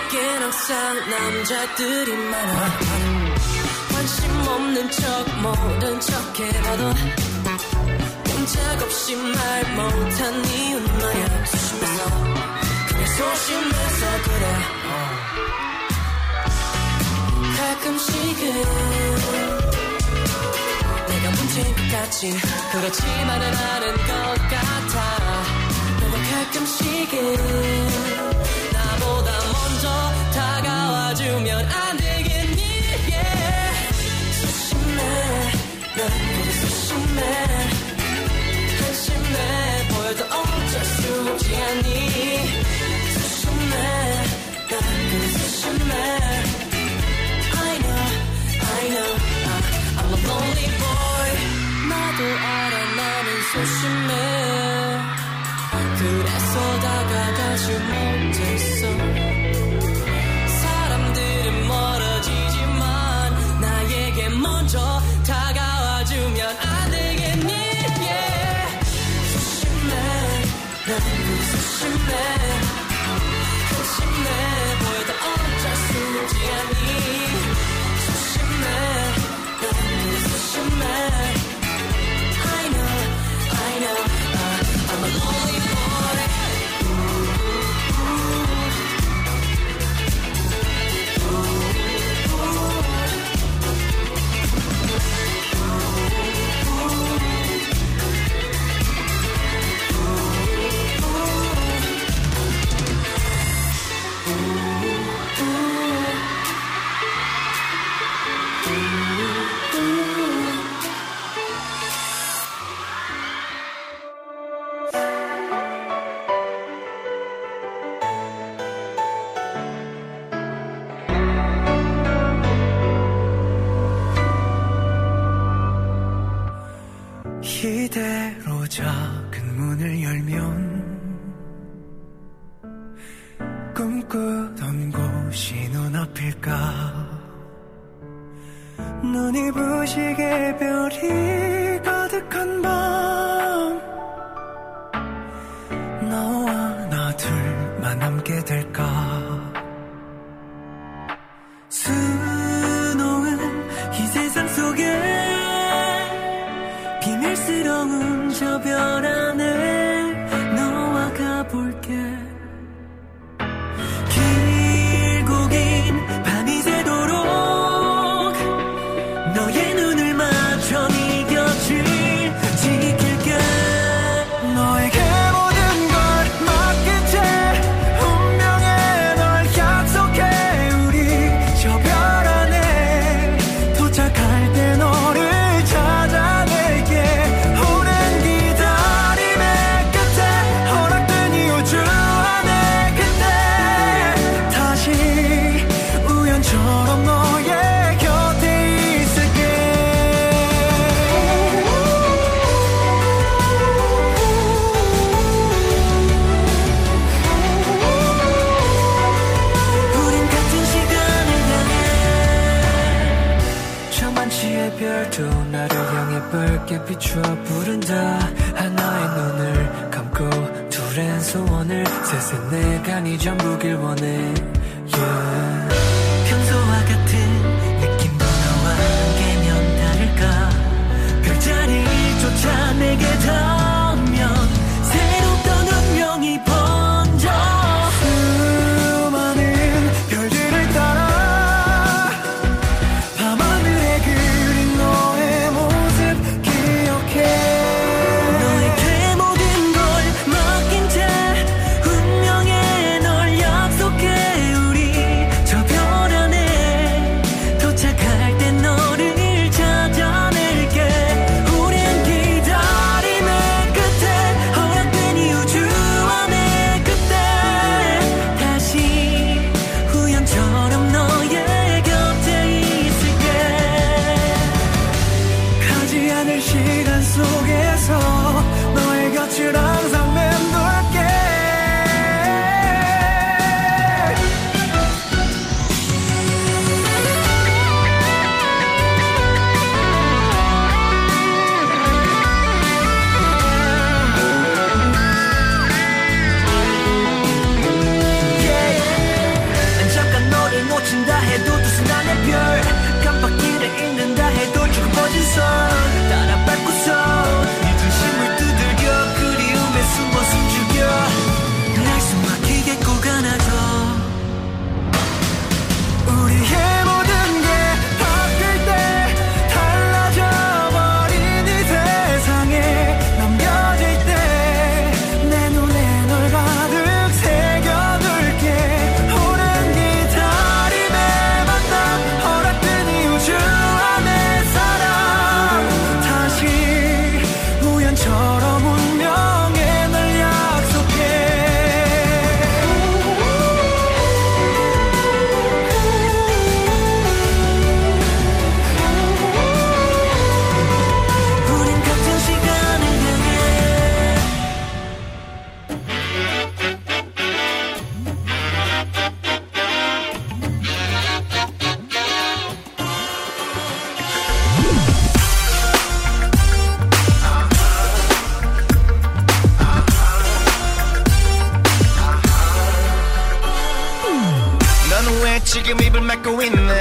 너에겐 항상 남자들이 많아. 관심 없는 척 모른 척 해봐도 꼼짝없이 말 못한 이유는 말야. 소심해서 그냥 소심해서 그래. 가끔씩은 내가 문제인 것 같지. 그렇지만은 아는 것 같아. 너도 가끔씩은 난 그래 소심해 한심해 보여도 어쩔 수 없지 않니 소심해 난 그래 소심해 I know I know I'm a lonely boy 나도 알아 나는 소심해 그래서 다가가지 못 I, 이대로 작은 문을 열면 꿈꾸던 곳이 눈앞일까? 눈이 부시게 별이 가득한 밤. 너와 나 둘만 남게 될 세세 내가 네 전부길 원해 yeah. 평소와 같은 느낌도 너와 함께면 다를까 별자리조차 내게 닿 왜 지금 입을 막고 있나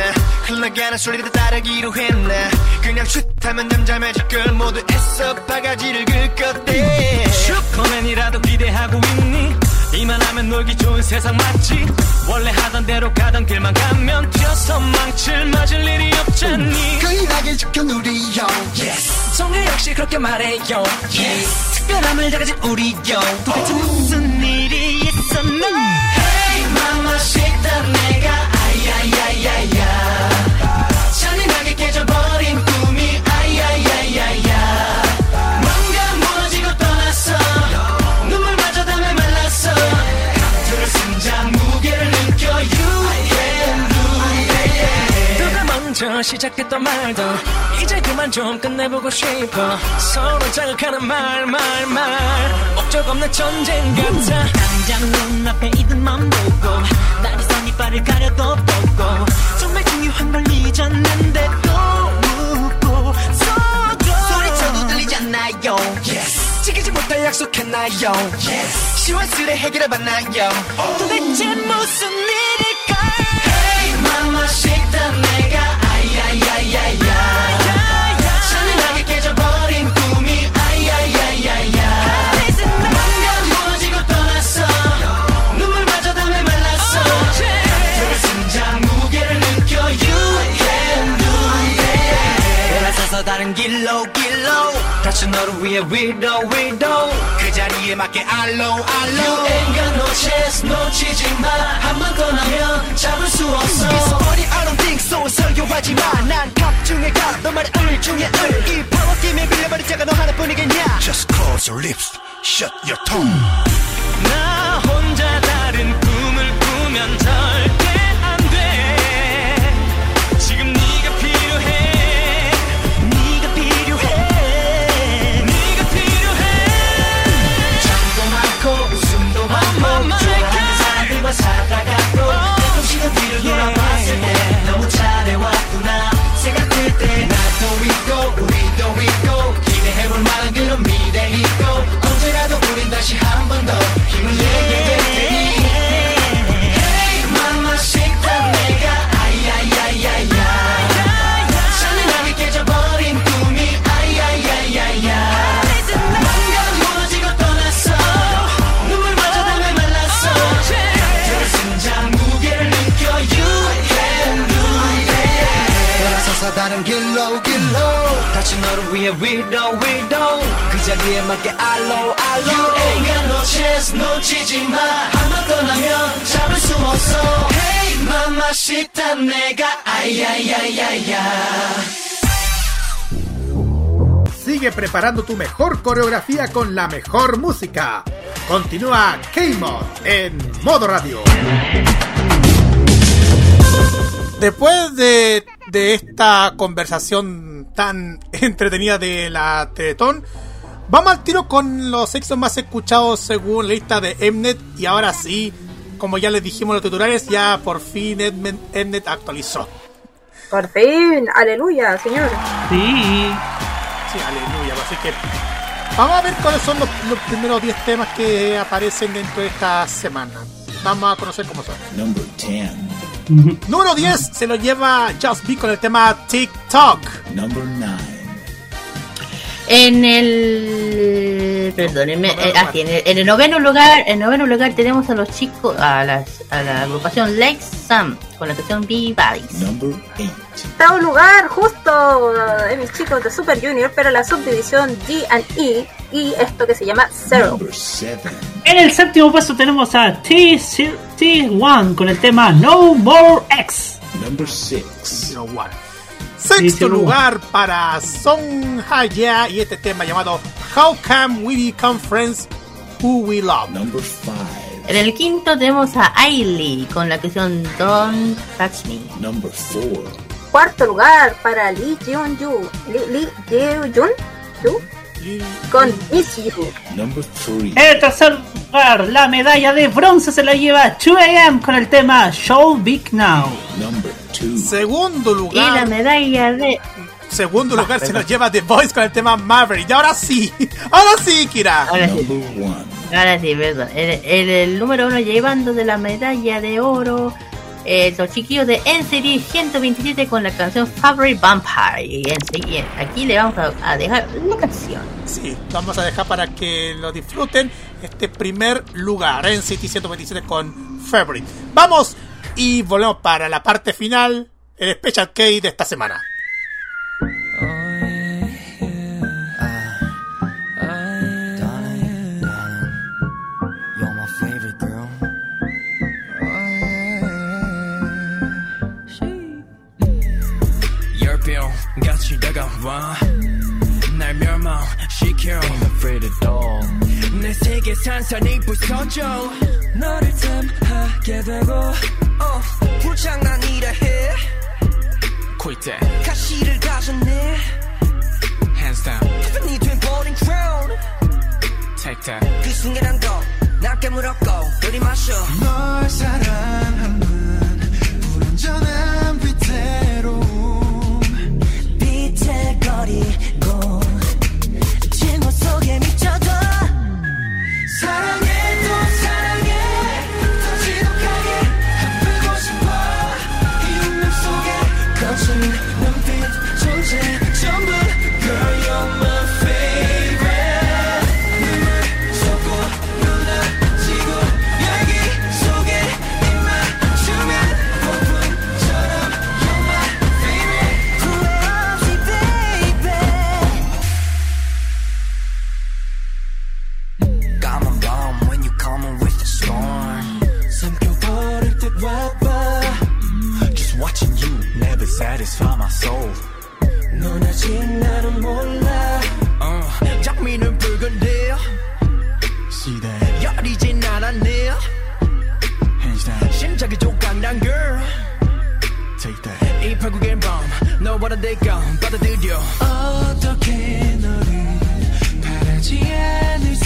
흘러가는 소리를 따르기로 했나 그냥 슛하면 잠잠해질 걸 모두 애써 바가지를 긁었대. 슈퍼맨이라도 기대하고 있니? 이만하면 놀기 좋은 세상 맞지? 원래 하던 대로 가던 길만 가면 뛰어서 망칠 맞을 일이 없잖니. 그이하게 지킨 우리 형 yes. 성우 역시 그렇게 말해요. Yes. 특별함을 가진 우리 형 도대체 무슨 일이 있었나 shake the mega, ay, ay, ay, ay. 저 시작했던 말도 이제 그만 좀 끝내보고 싶어. 서로 자극하는 말 말 말. 목적 없는 전쟁 같아. 당장 눈앞에 있는 맘 보고 날선 이빨을 가려도 보고 정말 중요한 걸 잊었는데 또 묻고 서도 소리쳐도 들리잖아요? Yes. 지키지 못할 약속했나요? Yes. 시원스레 해결해봤나요? 도대체 무슨 일일까 Hey mama shake that 내가 다른 길로 길로. 다시 너를 위해 위로 위로 그 자리에 맞게 알로 알로. You ain't got no chance 놓치지 마 한 번 떠나면 잡을 수 없어. It's funny I don't think so. 설교하지 마난갑 중에 갑너 말에 을 중에 을이 파워 팀에 빌려버린 자가 너 하나뿐이겠냐? Just close your lips. Shut your tongue. 나 혼자 다른 꿈을 꾸면 절 다시 너를 위해 위로 위로 그 자리에 맞게 알로 알로 You ain't got no chance 놓치지 마 한번 떠나면 잡을 수 없어 Hey mamacita 내가 아야야야야 Sigue preparando tu mejor coreografía con la mejor música. Continúa K-Mod en modo radio. Después de, de esta conversación tan entretenida de la Teletón, vamos al tiro con los éxitos más escuchados según la lista de Mnet. Y ahora sí, como ya les dijimos en los tutoriales, ya por fin Mnet, Mnet actualizó. Por fin, aleluya, señor. Sí. Sí, aleluya. Así que vamos a ver cuáles son los, los primeros 10 temas que aparecen dentro de esta semana. Vamos a conocer cómo son. Number 10. Número 10 se lo lleva Just Be con el tema TikTok. Number 9. En el. Perdónenme, eh, aquí, en, el, en el noveno lugar, en el noveno lugar tenemos a los chicos, a, las, a la agrupación Lake Sam con la canción Be Buddies. Number 8. Octavo lugar, justo de mis chicos de Super Junior, pero la subdivisión D&E y esto que se llama Zero. Number 7. En el séptimo puesto tenemos a T- T1 con el tema No More X. Number 6. Zero One. Sexto lugar para Song Haya y este tema llamado How Can We Become Friends Who We Love. Number 5. En el quinto tenemos a Ailey con la canción Don't Touch Me. Number 4. Cuarto lugar para Lee Jeon Yu, Lee, Lee Jeon Yu con Miss You. Number 3. En el tercer lugar, la medalla de bronce se la lleva 2AM con el tema Show Big Now. Number 2. Segundo Y la lugar. medalla de. Segundo lugar se lo lleva The Voice con el tema Maverick. Y ahora sí, ahora sí, Kira. Ahora sí, Number 1. ahora sí, perdón. El, el- el número uno llevando de la medalla de oro. Eh, los chiquillos de NCT 127 con la canción Favorite Vampire. Y enseguida, aquí le vamos a, a dejar una canción. Sí, vamos a dejar para que lo disfruten este primer lugar City 127 con Favorite. Vamos y volvemos para la parte final, el Special K de esta semana. 같이 다가와. 날 멸망시켜. Ain't afraid at all. 내 세계 산산이 부서져. 너를 탐하게 되고. 어, 불장난 이라 해. quitter 가시를 가졌네. hands down. 헤븐이 돼버린 crown. take that. 그 순간한 거나 깨물었고 들이마셔. 널 사랑하는 불완전한 위 아직 나를 몰라 어, 장미는 붉은데 that? 열이진 않았네. 심장이 조각 난 girl Take that. 이 파국의 밤 너보다 내가 받아들여 어떻게 너를 바라지 않을 수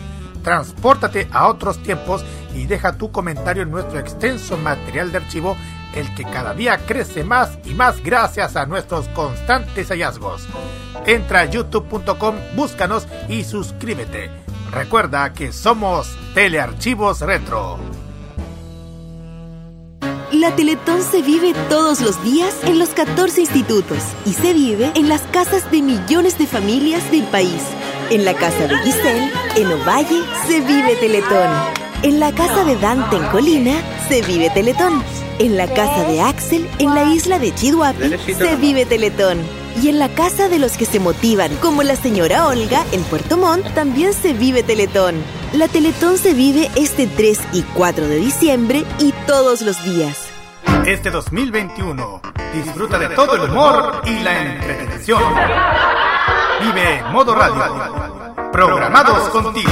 Transpórtate a otros tiempos y deja tu comentario en nuestro extenso material de archivo, el que cada día crece más y más gracias a nuestros constantes hallazgos. Entra a youtube.com, búscanos y suscríbete. Recuerda que somos Telearchivos Retro. La Teletón se vive todos los días en los 14 institutos y se vive en las casas de millones de familias del país. En la casa de Giselle, en Ovalle, se vive Teletón. En la casa de Dante en Colina, se vive Teletón. En la casa de Axel, en la isla de Chihuahua, se vive Teletón. Y en la casa de los que se motivan, como la señora Olga en Puerto Montt, también se vive Teletón. La Teletón se vive este 3 y 4 de diciembre y todos los días. Este 2021 disfruta de todo el humor y la entretención. Vive Modo Radio. Programados contigo.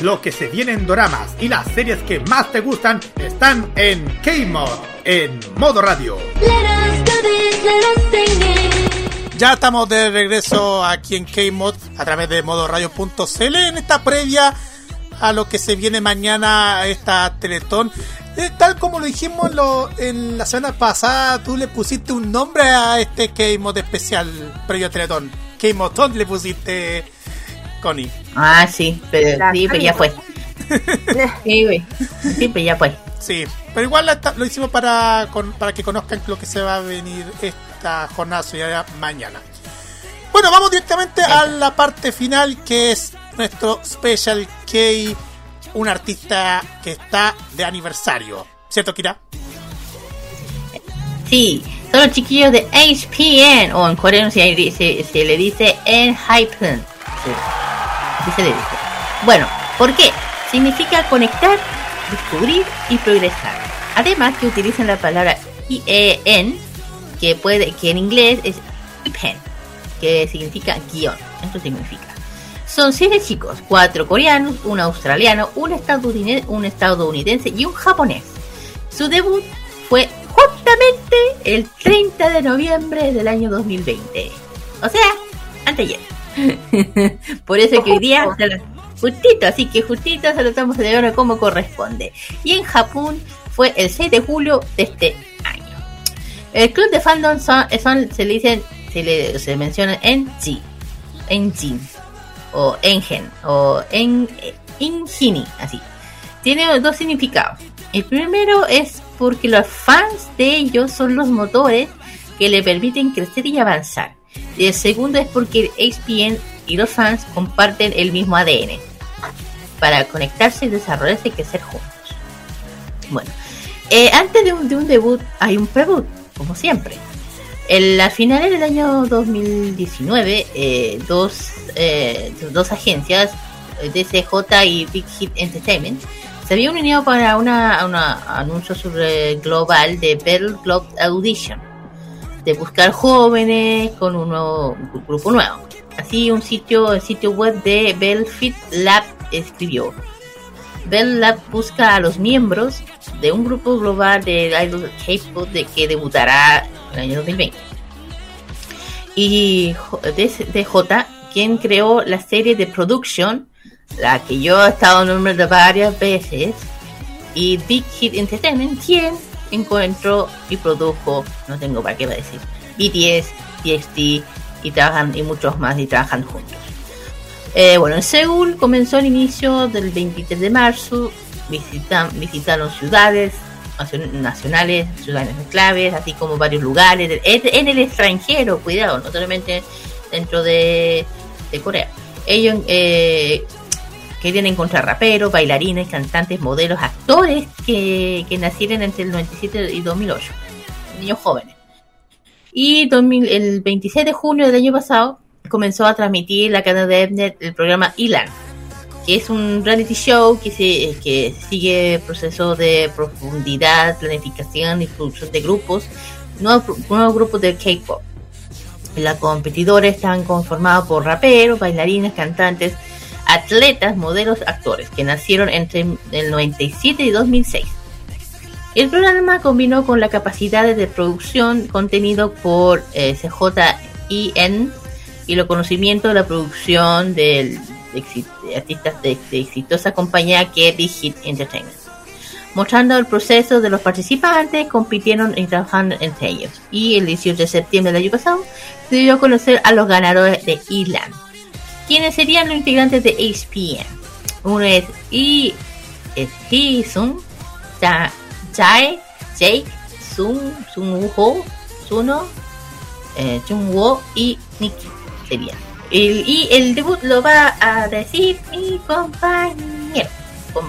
Lo que se viene en doramas y las series que más te gustan están en K-Mod, en Modo Radio. Ya estamos de regreso aquí en K-Mod a través de modoradio.cl en esta previa a lo que se viene mañana esta Teletón. Eh, tal como lo dijimos lo- en la semana pasada, tú le pusiste un nombre a este K-Mod especial previo a Teletón. K-Mod le pusiste, Connie. Ah, sí, pero, La sí, pero ya fue. Sí, güey. Sí, pero ya fue. Sí, pero igual la- lo hicimos para, con- para que conozcan lo que se va a venir esta jornada solidaria mañana. Bueno, vamos directamente a la parte final que es nuestro Special K, un artista que está de aniversario. ¿Cierto, Kira? Sí, son los chiquillos de HPN, o en coreano se, le dice Enhypen. Sí, así se le dice. Bueno, ¿por qué? Significa conectar, descubrir y progresar. Además que utilizan la palabra IEN, que puede, que en inglés es pen, que significa guion. Esto significa. Son siete chicos, cuatro coreanos, un australiano, un estadounidense, un estadounidense y un japonés. Su debut fue justamente el 30 de noviembre del año 2020. O sea, anteayer. Por eso que hoy día justito, así que justito se lo estamos celebrando como corresponde. Y en Japón fue el 6 de julio de este año. El club de fandom son, son- se le dicen, se le se mencionan en G, en Jin, o Engen, o en Injini, así. Tiene dos significados. El primero es porque los fans de ellos son los motores que le permiten crecer y avanzar. Y el segundo es porque el HPN y los fans comparten el mismo ADN para conectarse y desarrollarse y crecer juntos. Bueno, eh, antes de un, de un debut hay un preboot, como siempre. En la finales del año 2019, eh, dos, eh, dos agencias, eh, DCJ y Big Hit Entertainment, se habían unido para una, una anuncio sobre global de Battle Globe Audition, de buscar jóvenes con un nuevo un grupo nuevo. Así un sitio, el sitio web de Belfit Lab escribió. Bell Lab busca a los miembros de un grupo global de idol K-pop de que debutará en el año 2020. Y DJ, quien creó la serie de Production, la que yo he estado nombrando varias veces, y Big Hit Entertainment, quien encontró y produjo, no tengo para qué decir, BTS, TXT y trabajan y muchos más y trabajan juntos. Eh, bueno, en Seúl comenzó el inicio del 23 de marzo visitan, visitaron ciudades nacion- nacionales, ciudades claves, así como varios lugares en el extranjero, cuidado, no solamente dentro de, de Corea. Ellos eh, querían encontrar raperos, bailarines, cantantes, modelos, actores que, que nacieron entre el 97 y 2008, niños jóvenes. Y 2000 el 26 de junio del año pasado comenzó a transmitir la cadena de Mnet el programa Ilan, que es un reality show que, se, que sigue procesos de profundidad, planificación y producción de grupos, nuevos, grupos de K-pop. Los competidores están conformados por raperos, bailarines, cantantes, atletas, modelos, actores, que nacieron entre el 97 y 2006. El programa combinó con la capacidad de producción contenido por eh, CJIN y los conocimientos de la producción del, de, artistas de, exitosa compañía que es Hit Entertainment. Mostrando el proceso de los participantes, compitieron y trabajando entre ellos. Y el 18 de septiembre del año pasado se dio a conocer a los ganadores de ILAN. ¿Quiénes serían los integrantes de HPN? Uno es I, es Hee-sun, Ja- Jae, Jake, Sun, Sun Ho, Suno, eh, Jungwoo y Nikki El, y el debut lo va a decir mi compañero. Com-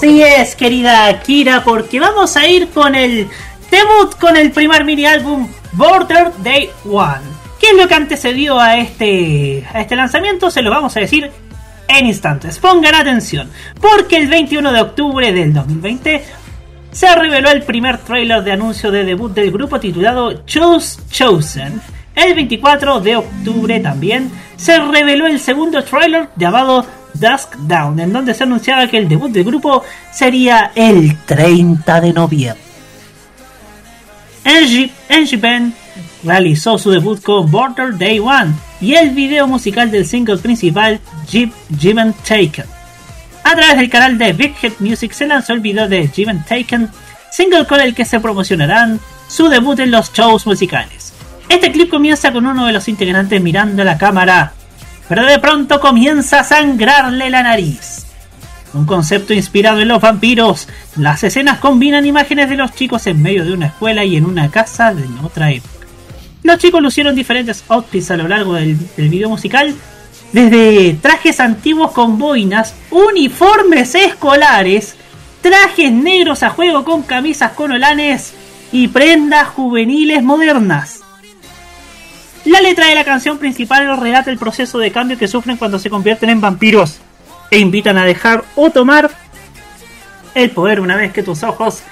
Sí es, querida Kira, porque vamos a ir con el debut con el primer mini álbum Border Day One. ¿Qué es lo que antecedió a este, a este lanzamiento? Se lo vamos a decir en instantes. Pongan atención, porque el 21 de octubre del 2020 se reveló el primer tráiler de anuncio de debut del grupo titulado Choose Chosen. El 24 de octubre también se reveló el segundo tráiler llamado Dusk Down, en donde se anunciaba que el debut del grupo sería el 30 de noviembre. Angie, Angie Ben realizó su debut con Border Day One y el video musical del single principal Jeep Given Taken. A través del canal de Big Hit Music se lanzó el video de Given Taken, single con el que se promocionarán su debut en los shows musicales. Este clip comienza con uno de los integrantes mirando la cámara, pero de pronto comienza a sangrarle la nariz. Un concepto inspirado en los vampiros, las escenas combinan imágenes de los chicos en medio de una escuela y en una casa de otra época. Los chicos lucieron diferentes outfits a lo largo del, del video musical, desde trajes antiguos con boinas, uniformes escolares, trajes negros a juego con camisas con olanes y prendas juveniles modernas. La letra de la canción principal relata el proceso de cambio que sufren cuando se convierten en vampiros e invitan a dejar o tomar el poder una vez que tus ojos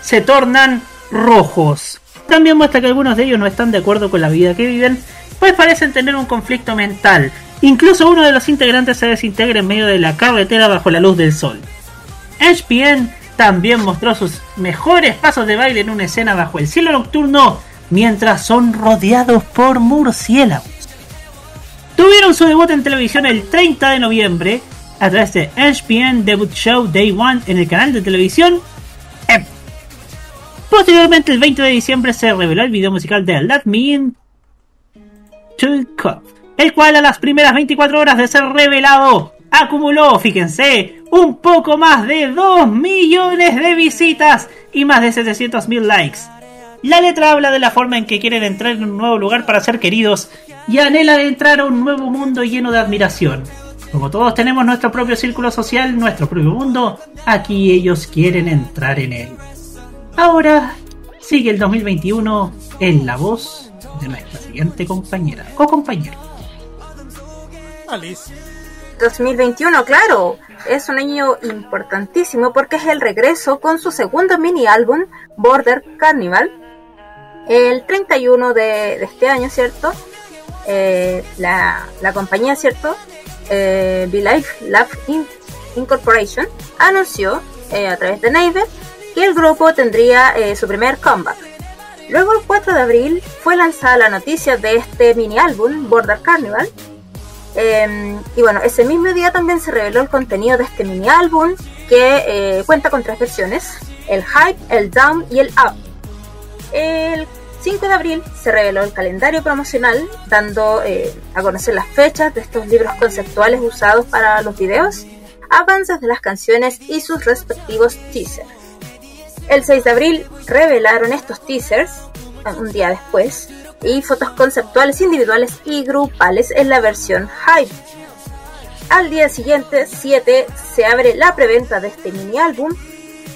se tornan rojos. También muestra que algunos de ellos no están de acuerdo con la vida que viven, pues parecen tener un conflicto mental. Incluso uno de los integrantes se desintegra en medio de la carretera bajo la luz del sol. HPN también mostró sus mejores pasos de baile en una escena bajo el cielo nocturno mientras son rodeados por murciélagos. Tuvieron su debut en televisión el 30 de noviembre a través de HPN Debut Show Day One en el canal de televisión M. Posteriormente, el 20 de diciembre se reveló el video musical de Let Me In to Cup, el cual a las primeras 24 horas de ser revelado acumuló, fíjense, un poco más de 2 millones de visitas y más de 700 mil likes. La letra habla de la forma en que quieren entrar en un nuevo lugar para ser queridos y anhelan entrar a un nuevo mundo lleno de admiración. Como todos tenemos nuestro propio círculo social, nuestro propio mundo, aquí ellos quieren entrar en él. Ahora sigue el 2021 en la voz de nuestra siguiente compañera o compañero. Alice. 2021, claro, es un año importantísimo porque es el regreso con su segundo mini álbum, Border Carnival. El 31 de, de este año, ¿cierto? Eh, la, la compañía, ¿cierto? Eh, Life Lab In- Incorporation anunció eh, a través de Naver que el grupo tendría eh, su primer comeback. Luego, el 4 de abril, fue lanzada la noticia de este mini álbum, Border Carnival, eh, y bueno, ese mismo día también se reveló el contenido de este mini álbum que eh, cuenta con tres versiones, el Hype, el Down y el Up. El 5 de abril se reveló el calendario promocional dando eh, a conocer las fechas de estos libros conceptuales usados para los videos. avances de las canciones y sus respectivos teasers. El 6 de abril revelaron estos teasers, un día después, y fotos conceptuales individuales y grupales en la versión Hype. Al día siguiente, 7, se abre la preventa de este mini álbum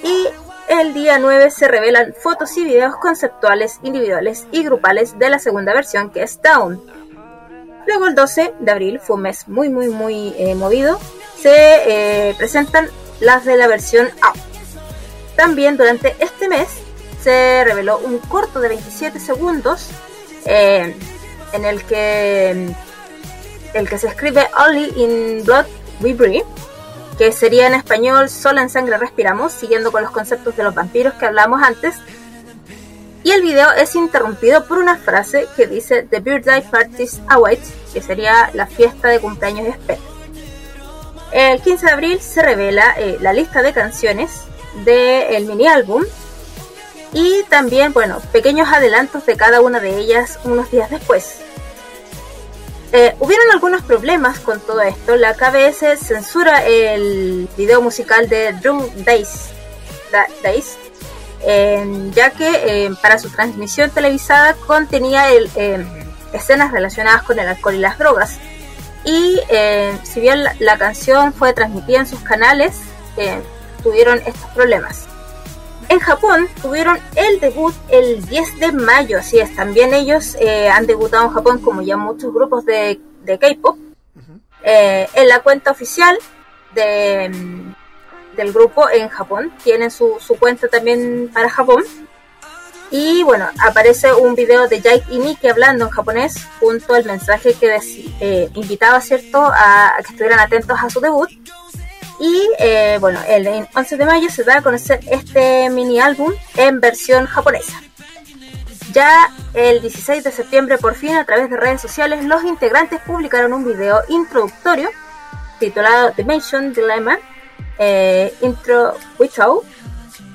y el día 9 se revelan fotos y videos conceptuales individuales y grupales de la segunda versión que es Down. Luego el 12 de abril, fue un mes muy muy muy eh, movido, se eh, presentan las de la versión Out. También durante este mes se reveló un corto de 27 segundos eh, en el que el que se escribe Only in Blood We Breathe, que sería en español Solo en sangre respiramos, siguiendo con los conceptos de los vampiros que hablamos antes. Y el video es interrumpido por una frase que dice The Birthday Parties Await, que sería la fiesta de cumpleaños de espera. El 15 de abril se revela eh, la lista de canciones del mini álbum y también, bueno, pequeños adelantos de cada una de ellas unos días después. Eh, hubieron algunos problemas con todo esto. La KBS censura el video musical de Drum Days, Da- Days, eh, ya que eh, para su transmisión televisada contenía el, eh, escenas relacionadas con el alcohol y las drogas. Y si bien la, canción fue transmitida en sus canales, tuvieron estos problemas. En Japón tuvieron el debut el 10 de mayo, así es, también ellos eh, han debutado en Japón como ya muchos grupos de, de K-pop. Eh, en la cuenta oficial de, mm, del grupo en Japón, tienen su, su cuenta también para Japón. Y bueno, aparece un video de Jake y Miki hablando en japonés junto al mensaje que eh, invitaba, ¿cierto?, a, a que estuvieran atentos a su debut. Y eh, bueno, el 11 de mayo se da a conocer este mini álbum en versión japonesa. Ya el 16 de septiembre, por fin, a través de redes sociales, los integrantes publicaron un video introductorio titulado Dimension Dilemma eh, Intro Without,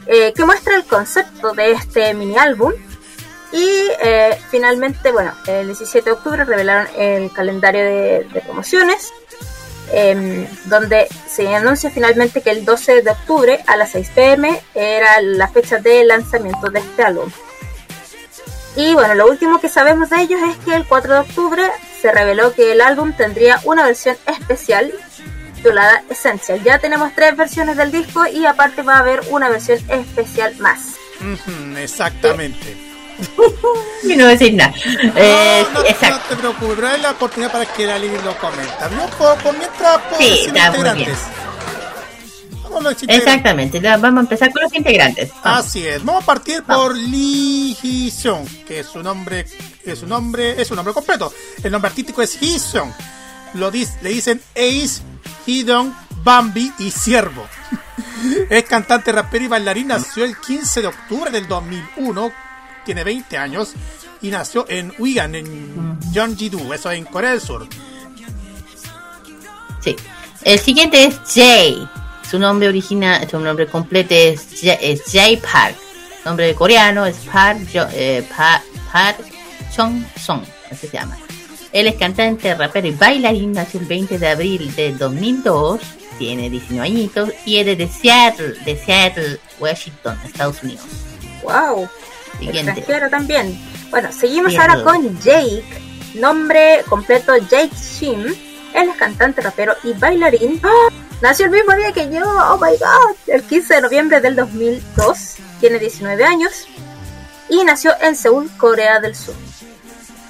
eh, que muestra el concepto de este mini álbum. Y eh, finalmente, bueno, el 17 de octubre revelaron el calendario de promociones, em, donde se anuncia finalmente que el 12 de octubre a las 6 pm era la fecha de lanzamiento de este álbum. Y bueno, lo último que sabemos de ellos es que el 4 de octubre se reveló que el álbum tendría una versión especial titulada Essential. Ya tenemos tres versiones del disco y aparte va a haber una versión especial más. Exactamente. Y no decir nada. Eh, no, no, exacto. no te preocupes, pero hay la oportunidad para que la Lili lo comenta. Yo puedo, por mientras puedo Sí, decir está muy integrantes. Vamos a los. Exactamente, vamos a empezar con los integrantes. Así es, vamos a partir por Lee Hee-seung, que es su nombre, es su nombre, es su nombre completo. El nombre artístico es Hee-seung. Lo le dicen Ace, Hidong, Bambi y Ciervo. es cantante, rapero y bailarín. Nació el 15 de octubre del 2001. Tiene 20 años y nació en Uigan, en Gyeonggi-do, eso es en Corea del Sur. Sí. El siguiente es Jay. Su nombre original, su nombre completo es Jay, es Jay Park. Nombre de coreano es Park, Jo- eh, Pa- Park Chong Song, así se llama. Él es cantante, rapero y bailarín. Nació el 20 de abril de 2002. Tiene 19 añitos y es de Seattle, de Seattle, Washington, Estados Unidos. ¡Wow! Siguiente. Extranjero también. Bueno, seguimos ahora con Jake. Nombre completo Jake Shim. Él es cantante, rapero y bailarín. ¡Ah! Nació el mismo día que yo. ¡Oh my god! El 15 de noviembre del 2002. Tiene 19 años. Y nació en Seúl, Corea del Sur.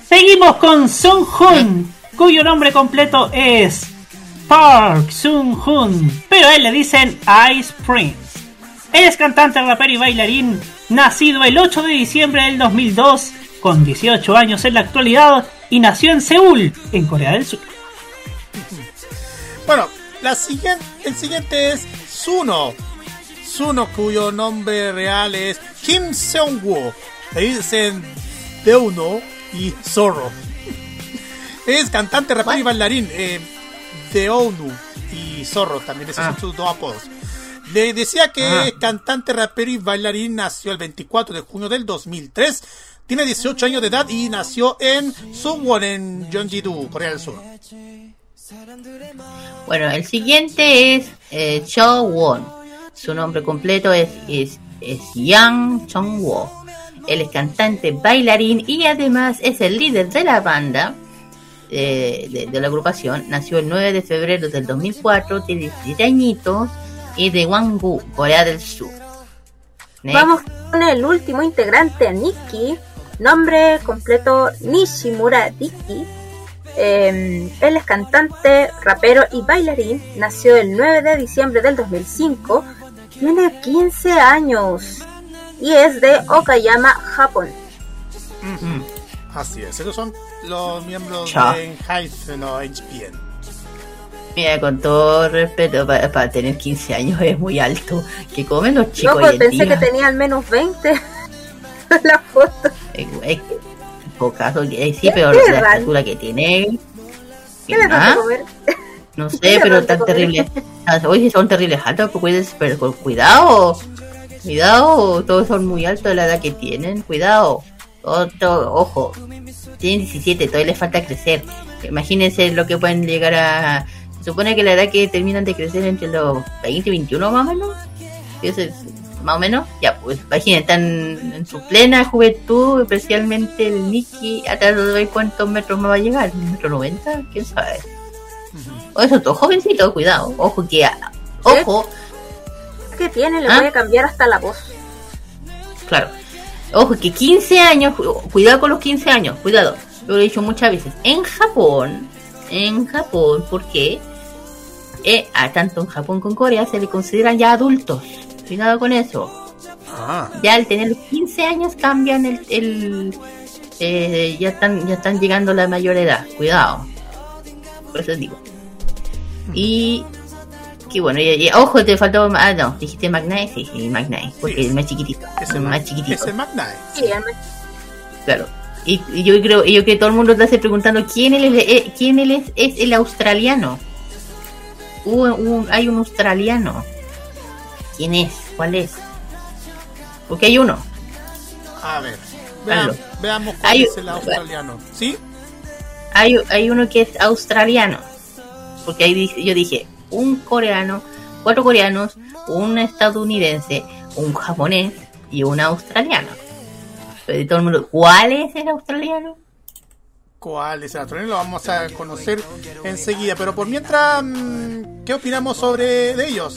Seguimos con Sung Hoon, cuyo nombre completo es Park Sung Hoon, pero a él le dicen Ice Prince. Él es cantante, rapero y bailarín, nacido el 8 de diciembre del 2002, con 18 años en la actualidad, y nació en Seúl, en Corea del Sur. Bueno, la siguiente, el siguiente es Suno. Suno, cuyo nombre real es Kim Seung-woo. Le dicen Deuno y Zorro. Es cantante, rapero y bailarín. Eh, Deonu y Zorro también, esos Ah. son sus dos apodos. Le decía que Ah. es cantante, rapero y bailarín. Nació el 24 de junio del 2003. Tiene 18 años de edad y nació en Suwon, en Gyeonggi-do, Corea del Sur. Bueno, el siguiente es eh, Cho Won. Su nombre completo es, es, es Yang Chong Wo. Él es cantante, bailarín y además es el líder de la banda eh, de, de la agrupación. Nació el 9 de febrero del 2004, tiene 17 añitos y de Gwangju, Corea del Sur. Next. Vamos con el último integrante, Nikki. Nombre completo Nishimura Diki. Eh, él es cantante, rapero y bailarín. Nació el 9 de diciembre del 2005. Tiene 15 años y es de Okayama, Japón. Ujú. Así es, esos son los miembros Cha. de Enhypen o HPN. Mira, con todo respeto, para, para tener 15 años es muy alto. que comen los chicos hoy en pensé día? que tenía al menos 20. la foto. Eh, eh, en todo caso, eh, sí, ¿Qué pero la estatura que tiene. ¿Qué vas a comer? No ¿Qué sé, pero tan comer? terribles. Ah, Oye, son terribles altos, pues pero con cuidado. Cuidado, todos son muy altos de la edad que tienen. Cuidado. Otro, ojo. Tienen 17, todavía les falta crecer. Imagínense lo que pueden llegar a. Supone que la edad que terminan de crecer entre los 20 y 21 más o menos. Más o menos. Ya, pues imaginen, están en su plena juventud, especialmente el Nicky. Hasta no ver cuántos metros más va a llegar. ¿Un metro 90? ¿Quién sabe? O eso, todo jovencito, cuidado. Ojo que. Ojo, ¿Qué tiene? Le ¿Ah? voy a cambiar hasta la voz. claro. Ojo que 15 años, cu- cuidado con los 15 años, cuidado. Yo lo he dicho muchas veces. En Japón, en Japón, ¿por qué? Eh, a tanto en Japón como en Corea se le consideran ya adultos. Cuidado con eso. Ah, Ya al tener los 15 años cambian el, el eh, ya están ya están llegando a la mayor edad. Cuidado. Por eso digo. Y que bueno, y, y- ojo, te faltó ah no, dijiste Magnite, sí, sí, porque Sí. es más chiquitito, es el, más chiquitito. es el. Sí, Claro. Y, y yo creo y yo que todo el mundo está se preguntando quién él es, eh, quién él es, es el australiano. Hubo un- hay un australiano. ¿Quién es? ¿Cuál es? Porque hay uno. A ver, veamos cuál Hay- es el australiano. ¿Sí? Hay, hay uno que es australiano. Porque ahí yo dije, un coreano, cuatro coreanos, un estadounidense, un japonés y un australiano. Pero todo el mundo, ¿cuál es el australiano? ¿Cuál es el australiano? Lo vamos a conocer enseguida. Pero por mientras, mm, ¿qué opinamos sobre de ellos?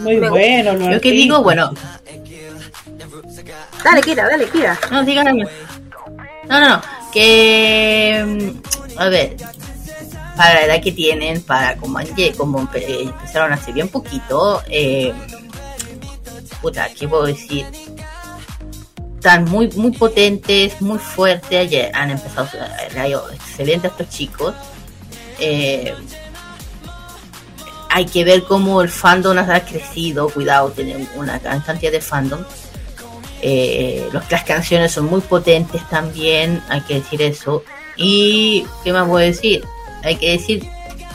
Muy bueno, Yo que digo, bueno, Dale, Kira, dale, Kira. no, díganme. No, no, no, que, mm, a ver, para la edad que tienen, para como, como empe- empezaron hace bien poquito, eh, puta, ¿qué puedo decir? Están muy, muy potentes, muy fuertes, han empezado, le ha ido excelente a estos chicos. Eh, hay que ver cómo el fandom ha crecido, cuidado, tienen una gran cantidad de fandom. Eh, las canciones son muy potentes también, hay que decir eso. Y, ¿qué más voy a decir? Hay que decir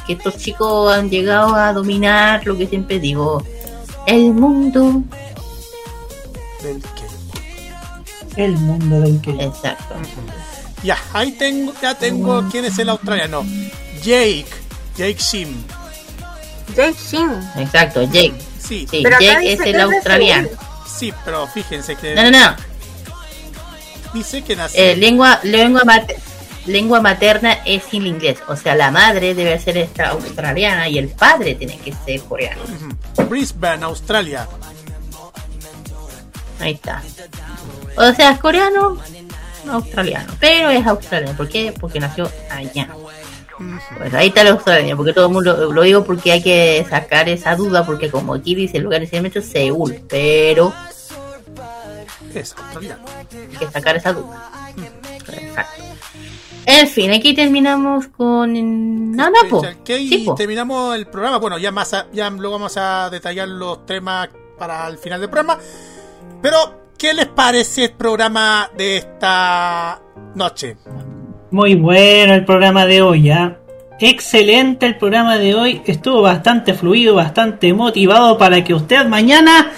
que estos chicos han llegado a dominar lo que siempre digo, el mundo. El mundo del que. Exacto. Ya, ahí tengo, ya tengo quién es el australiano. Jake, Jake Shim. Jake Shin. Exacto, Jake. Sí, Sí, Pero acá Jake es el australiano. Sí, pero fíjense que No, no, no. dice que nació. Eh, lengua, lengua, lengua materna es el inglés. O sea, la madre debe ser esta australiana y el padre tiene que ser coreano. Brisbane, Australia. Ahí está. O sea, es coreano, australiano. Pero es australiano. ¿Por qué? Porque nació allá. Pues ahí está el australiano. Porque todo el mundo lo digo porque hay que sacar esa duda. Porque como aquí dice el lugar inicialmente es Seúl. Pero Es australiano. hay que sacar esa duda. Exacto. En fin, aquí terminamos con. Nada más, po. Special K y Sí, po. terminamos el programa. Bueno, ya más a- ya luego vamos a detallar los temas para el final del programa. Pero, ¿qué les parece el programa de esta noche? Muy bueno el programa de hoy, ¿ah? Excelente el programa de hoy. Estuvo bastante fluido, bastante motivado para que usted mañana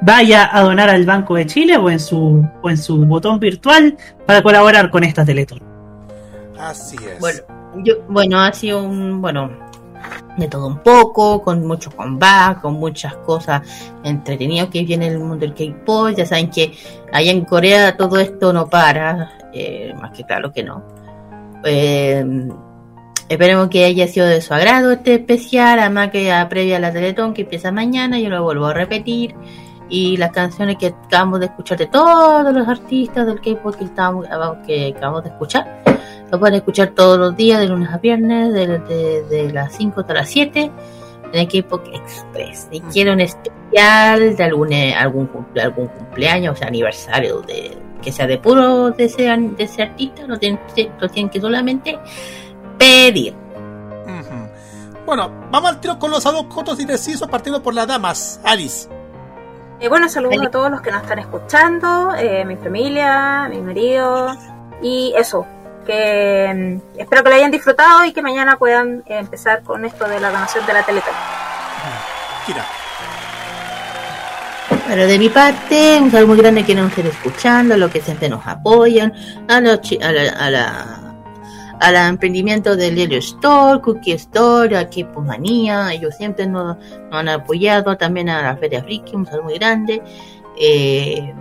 vaya a donar al Banco de Chile o en su, o en su botón virtual para colaborar con esta Teletón. Así es. Bueno, yo, bueno, ha sido un. Bueno, de todo un poco, con mucho combate, con muchas cosas entretenidas que viene el mundo del K-pop. Ya saben que allá en Corea todo esto no para, eh, más que claro que no. Eh, esperemos que haya sido de su agrado este especial, además que ya previa a la Teletón que empieza mañana, yo lo vuelvo a repetir. Y las canciones que acabamos de escuchar de todos los artistas del K-pop que, que acabamos de escuchar, lo pueden escuchar todos los días, de lunes a viernes, de, de- de las 5 hasta las 7, en el K-Pop Express. Si quieren un especial de algún, algún, cumple- algún cumpleaños, o sea, aniversario, de que sea de puro de ese, de ese artista, lo tienen, lo tienen que solamente pedir. Bueno, vamos al tiro con los saludos cortos y precisos, partiendo por las damas. Alice. Eh, bueno, saludos a todos los que nos están escuchando, eh, mi familia, mi marido y eso. Que mm, espero que lo hayan disfrutado y que mañana puedan eh, empezar con esto de la donación de la Teletón. Kira. Pero de mi parte, un saludo muy grande que nos estén escuchando, a los que siempre nos apoyan, a los chi- a la, a la al emprendimiento de Lelio Store, Cookie Store, a Manía, ellos siempre nos, nos han apoyado, también a la Feria Friki, un saludo muy grande. Eh,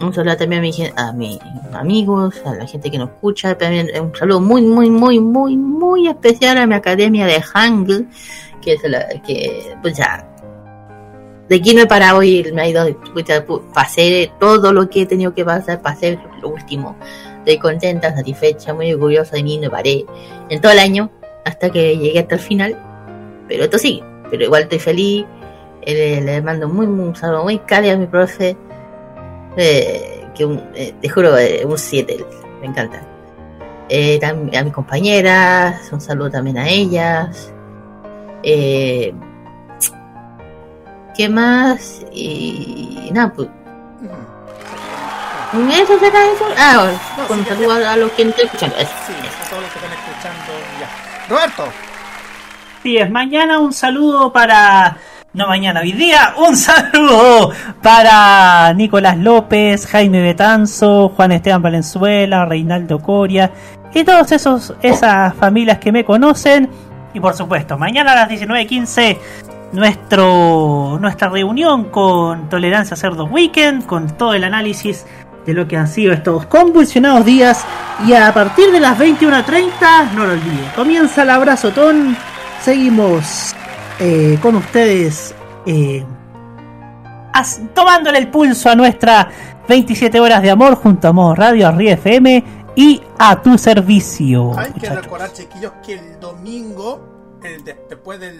un saludo también a, mi, a mis amigos, a la gente que nos escucha, también un saludo muy, muy, muy, muy, muy especial a mi academia de Hangul, que es la que, pues ya, de aquí no he parado y me ha ido, pucha, pu- pasé todo lo que he tenido que pasar, pasé lo último. Estoy contenta, satisfecha, muy orgullosa de mí, no paré en todo el año hasta que llegué hasta el final. Pero esto sigue, pero igual estoy feliz. Eh, le mando muy, muy, un saludo muy cálido a mi profe. Eh, que un- eh, te juro, eh, un 7, me encanta. Eh, tam- a mis compañeras, un saludo también a ellas. Eh, ¿Qué más? Y nada, pues. ¿Eso será eso? Ah, No, con sí, un ya, saludo a los que no estoy escuchando. Eso. Sí, a todos los que están escuchando ya. Roberto. Sí, es mañana un saludo para. No mañana, hoy día, un saludo para Nicolás López, Jaime Betanzo, Juan Esteban Valenzuela, Reinaldo Coria y todos esos esas familias que me conocen. Y por supuesto, mañana a las 19.15 nuestro, nuestra reunión con Tolerancia Cerdo Weekend, con todo el análisis de lo que han sido estos convulsionados días. Y a partir de las 21.30, no lo olviden, comienza el abrazotón. Seguimos eh, con ustedes eh, tomándole el pulso a nuestra 27 horas de amor junto a Modo Radio, a FM y a tu servicio. Hay que recordar, chiquillos, que el domingo, el de- después de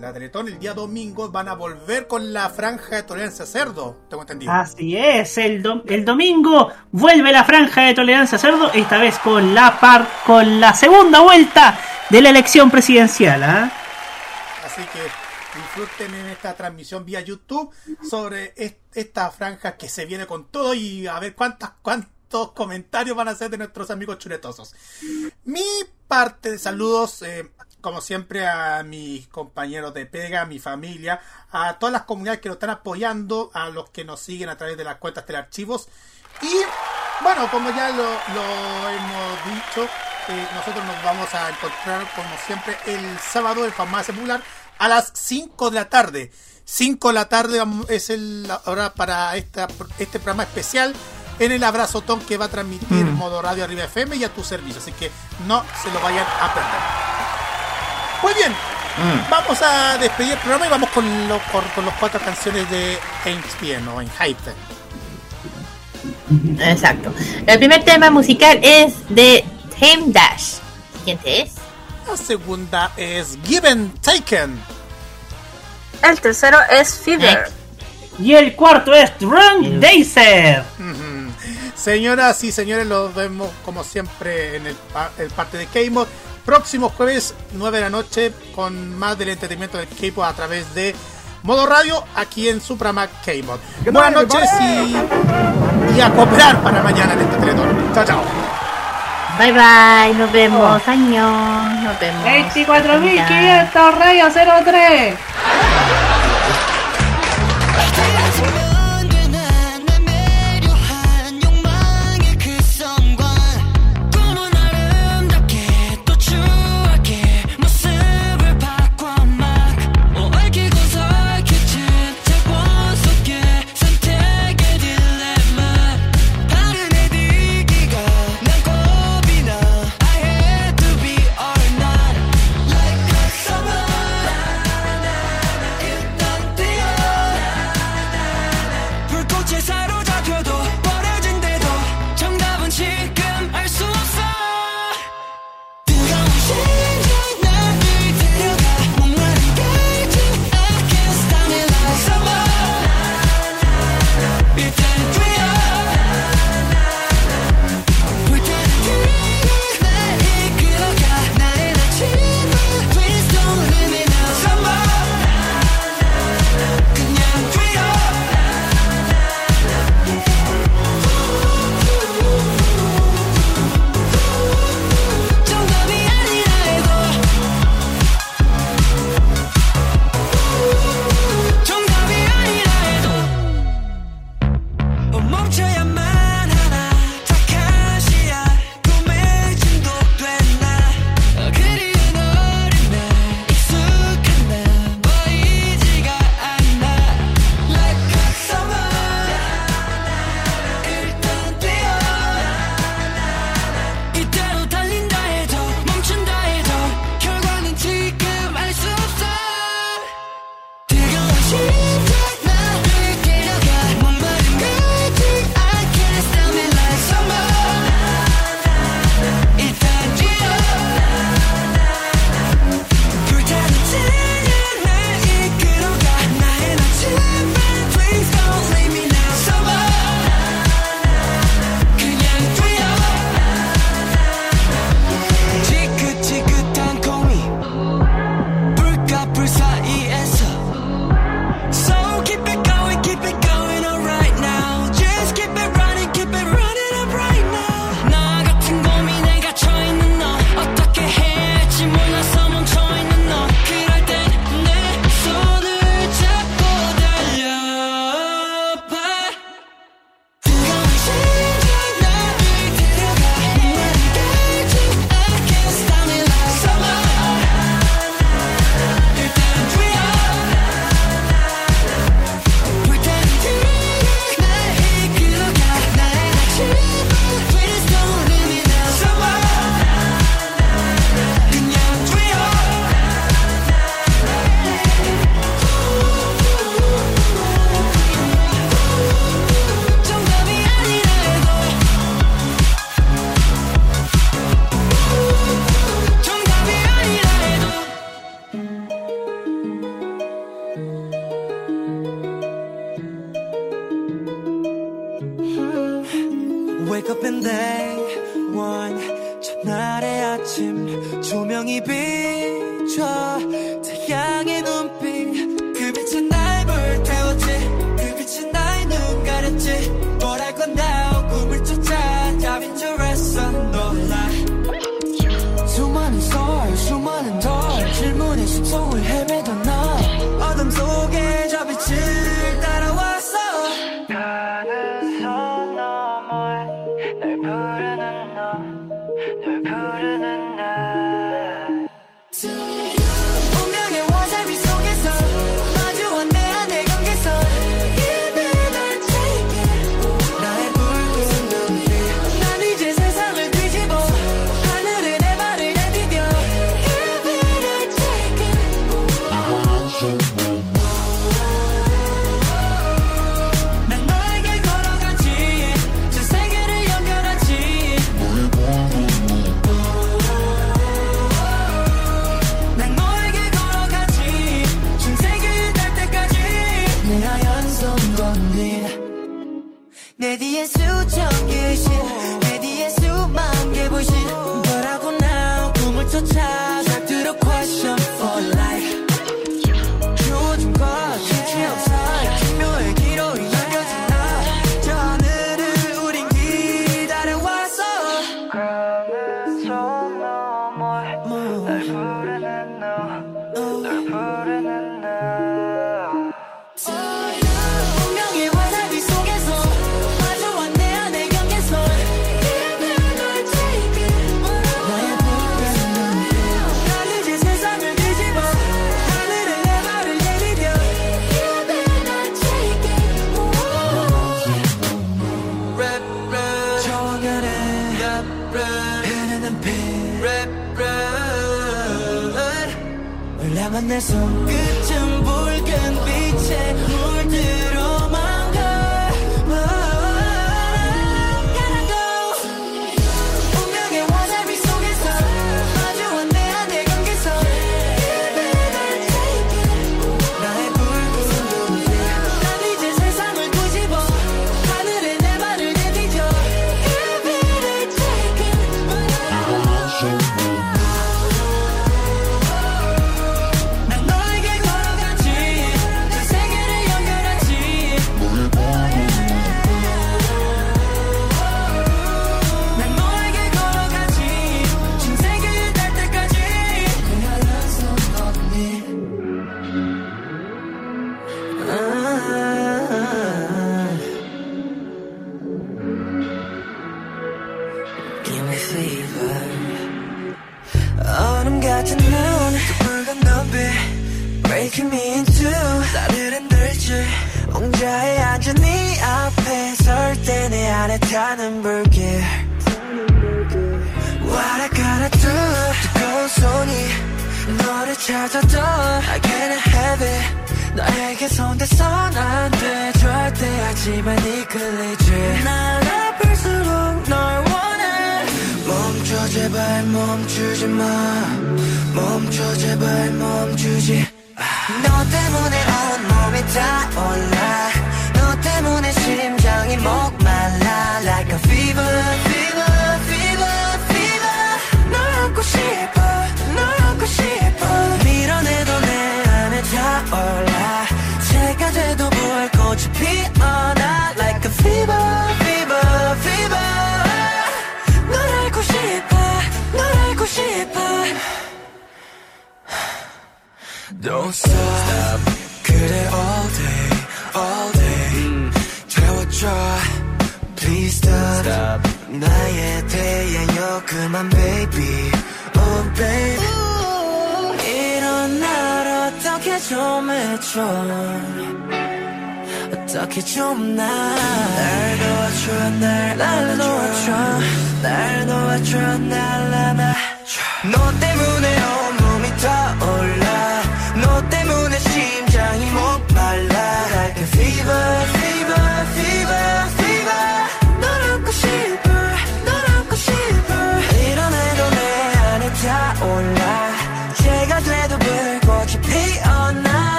la Teletón, el día domingo, van a volver con la franja de tolerancia cerdo. Tengo entendido. Así es, el, el domingo vuelve la franja de tolerancia cerdo, esta vez con la par con la segunda vuelta de la elección presidencial. ¿ah? Así que disfruten en esta transmisión vía YouTube sobre est- esta franja que se viene con todo y a ver cuántas, cuántos comentarios van a hacer de nuestros amigos chuletosos. Mi parte de saludos, eh, como siempre, a mis compañeros de pega, a mi familia, a todas las comunidades que nos están apoyando, a los que nos siguen a través de las cuentas telearchivos. Y bueno, como ya lo, lo hemos dicho, eh, nosotros nos vamos a encontrar como siempre el sábado en Farmacia Popular a las 5 de la tarde. 5 de la tarde es el- la hora para esta, este programa especial en el abrazotón que va a transmitir Mm. Modo Radio Arriba FM y a tu servicio. Así que no se lo vayan a perder. Muy bien, Mm. vamos a despedir el programa y vamos con, lo- con, con las cuatro canciones de ESPN o en Hype. Exacto. El primer tema musical es de Time Dash. Siguiente es. La segunda es Given Taken. El tercero es Fever. Y el cuarto es Run Dazer. Ujú. Señoras y señores, los vemos como siempre en el, el parte de K-Mod. Próximo jueves, 9 de la noche, con más del entretenimiento del K-Pop a través de Modo Radio, aquí en su programa K-Mod. Buenas noches y, y a cooperar para mañana en este Teletón. Chao, chao. Bye bye, nos vemos. Años, nos vemos. 24.500 rayos 03.